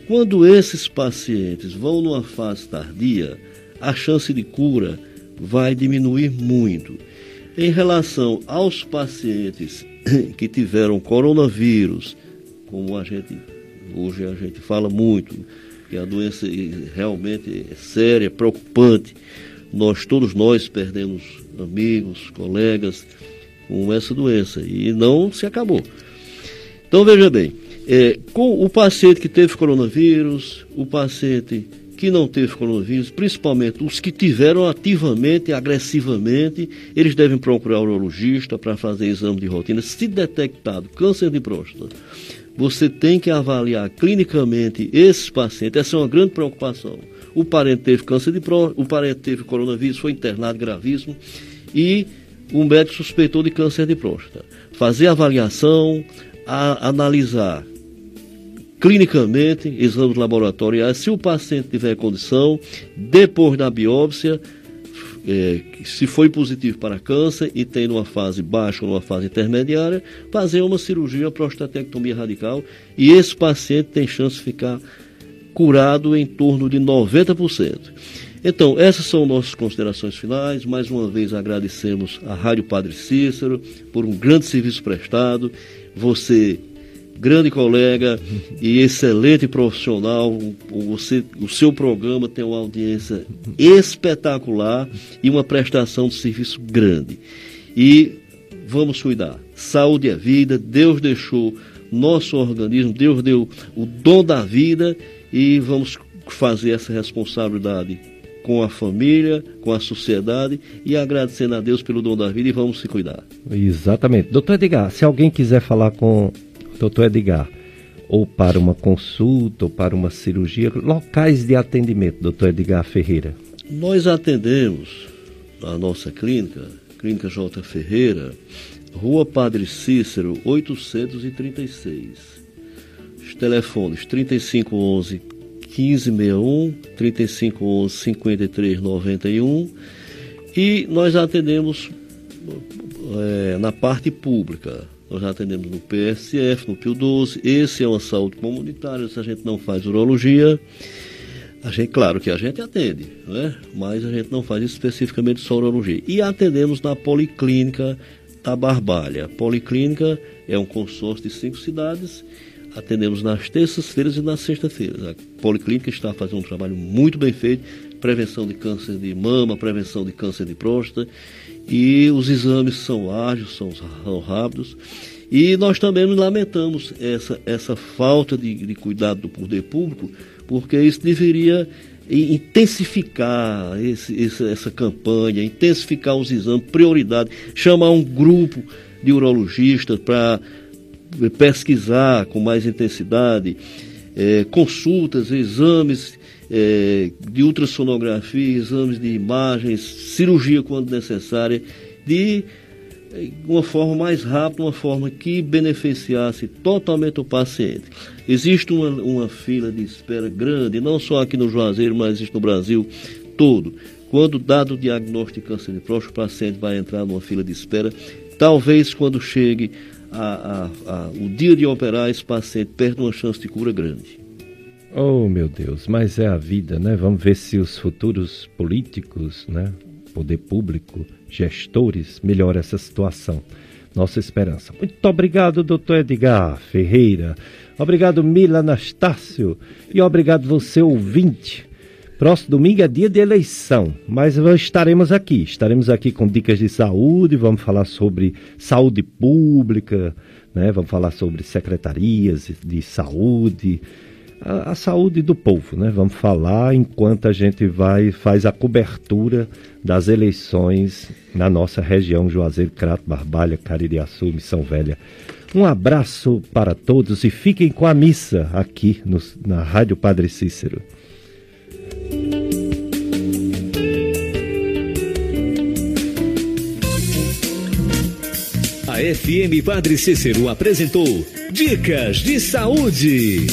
Quando esses pacientes vão numa fase tardia, a chance de cura vai diminuir muito. Em relação aos pacientes *clears throat* que tiveram coronavírus, como a gente hoje a gente fala muito, que a doença realmente é séria, preocupante. Nós todos nós perdemos amigos, colegas com essa doença e não se acabou. Então veja bem, é, com o paciente que teve coronavírus, o paciente que não teve coronavírus, principalmente os que tiveram ativamente, agressivamente, eles devem procurar o urologista para fazer exame de rotina. Se detectado câncer de próstata, você tem que avaliar clinicamente esses pacientes. Essa é uma grande preocupação. O parente teve câncer de próstata, o parente teve coronavírus, foi internado gravíssimo e o médico suspeitou de câncer de próstata. Fazer avaliação, a analisar clinicamente, exames laboratoriais, se o paciente tiver condição, depois da biópsia, é, se foi positivo para câncer e tem numa fase baixa ou numa fase intermediária, fazer uma cirurgia prostatectomia radical e esse paciente tem chance de ficar curado em torno de 90%. Então, essas são nossas considerações finais. Mais uma vez agradecemos à Rádio Padre Cícero por um grande serviço prestado você grande colega e excelente profissional. Você, o seu programa tem uma audiência espetacular e uma prestação de serviço grande. E vamos cuidar. Saúde é vida, Deus deixou nosso organismo, Deus deu o dom da vida e vamos fazer essa responsabilidade com a família, com a sociedade e agradecendo a Deus pelo dom da vida e vamos se cuidar. Exatamente. Doutor Edgar, se alguém quiser falar com o doutor Edgar, ou para uma consulta, ou para uma cirurgia, locais de atendimento, doutor Edgar Ferreira? Nós atendemos a nossa clínica, Clínica J. Ferreira, Rua Padre Cícero, 836. Os telefones 3511 1561, 3511 5391 e nós atendemos é, na parte pública. Nós já atendemos no PSF, no PIO 12. Esse é uma saúde comunitária, se a gente não faz urologia. A gente, claro que a gente atende, né? mas a gente não faz especificamente só urologia. E atendemos na Policlínica da Barbalha. A Policlínica é um consórcio de cinco cidades atendemos nas terças-feiras e nas sextas-feiras. A Policlínica está fazendo um trabalho muito bem feito, prevenção de câncer de mama, prevenção de câncer de próstata, e os exames são ágeis, são, são rápidos. E nós também lamentamos essa, essa falta de, de cuidado do poder público, porque isso deveria intensificar esse, esse, essa campanha, intensificar os exames, prioridade, chamar um grupo de urologistas para pesquisar com mais intensidade, é, consultas, exames é, de ultrassonografia, exames de imagens, cirurgia quando necessária, de é, uma forma mais rápida, uma forma que beneficiasse totalmente o paciente. Existe uma, uma fila de espera grande, não só aqui no Juazeiro, mas existe no Brasil todo. Quando dado o diagnóstico de câncer de próstata, o paciente vai entrar numa fila de espera. Talvez quando chegue a, a, a, o dia de operar, esse paciente perde uma chance de cura grande. Oh, meu Deus, mas é a vida, né? Vamos ver se os futuros políticos, né? Poder público, gestores, melhoram essa situação. Nossa esperança. Muito obrigado, doutor Edgar Ferreira. Obrigado, Mila Anastácio. E obrigado você, ouvinte. Próximo domingo é dia de eleição, mas estaremos aqui. Estaremos aqui com dicas de saúde, vamos falar sobre saúde pública, né? vamos falar sobre secretarias de saúde, a, a, saúde do povo, né? Vamos falar enquanto a gente vai faz a cobertura das eleições na nossa região, Juazeiro, Crato, Barbalha, Caririaçu, Missão Velha. Um abraço para todos e fiquem com a missa aqui no, na Rádio Padre Cícero. A FM Padre Cícero apresentou Dicas de Saúde.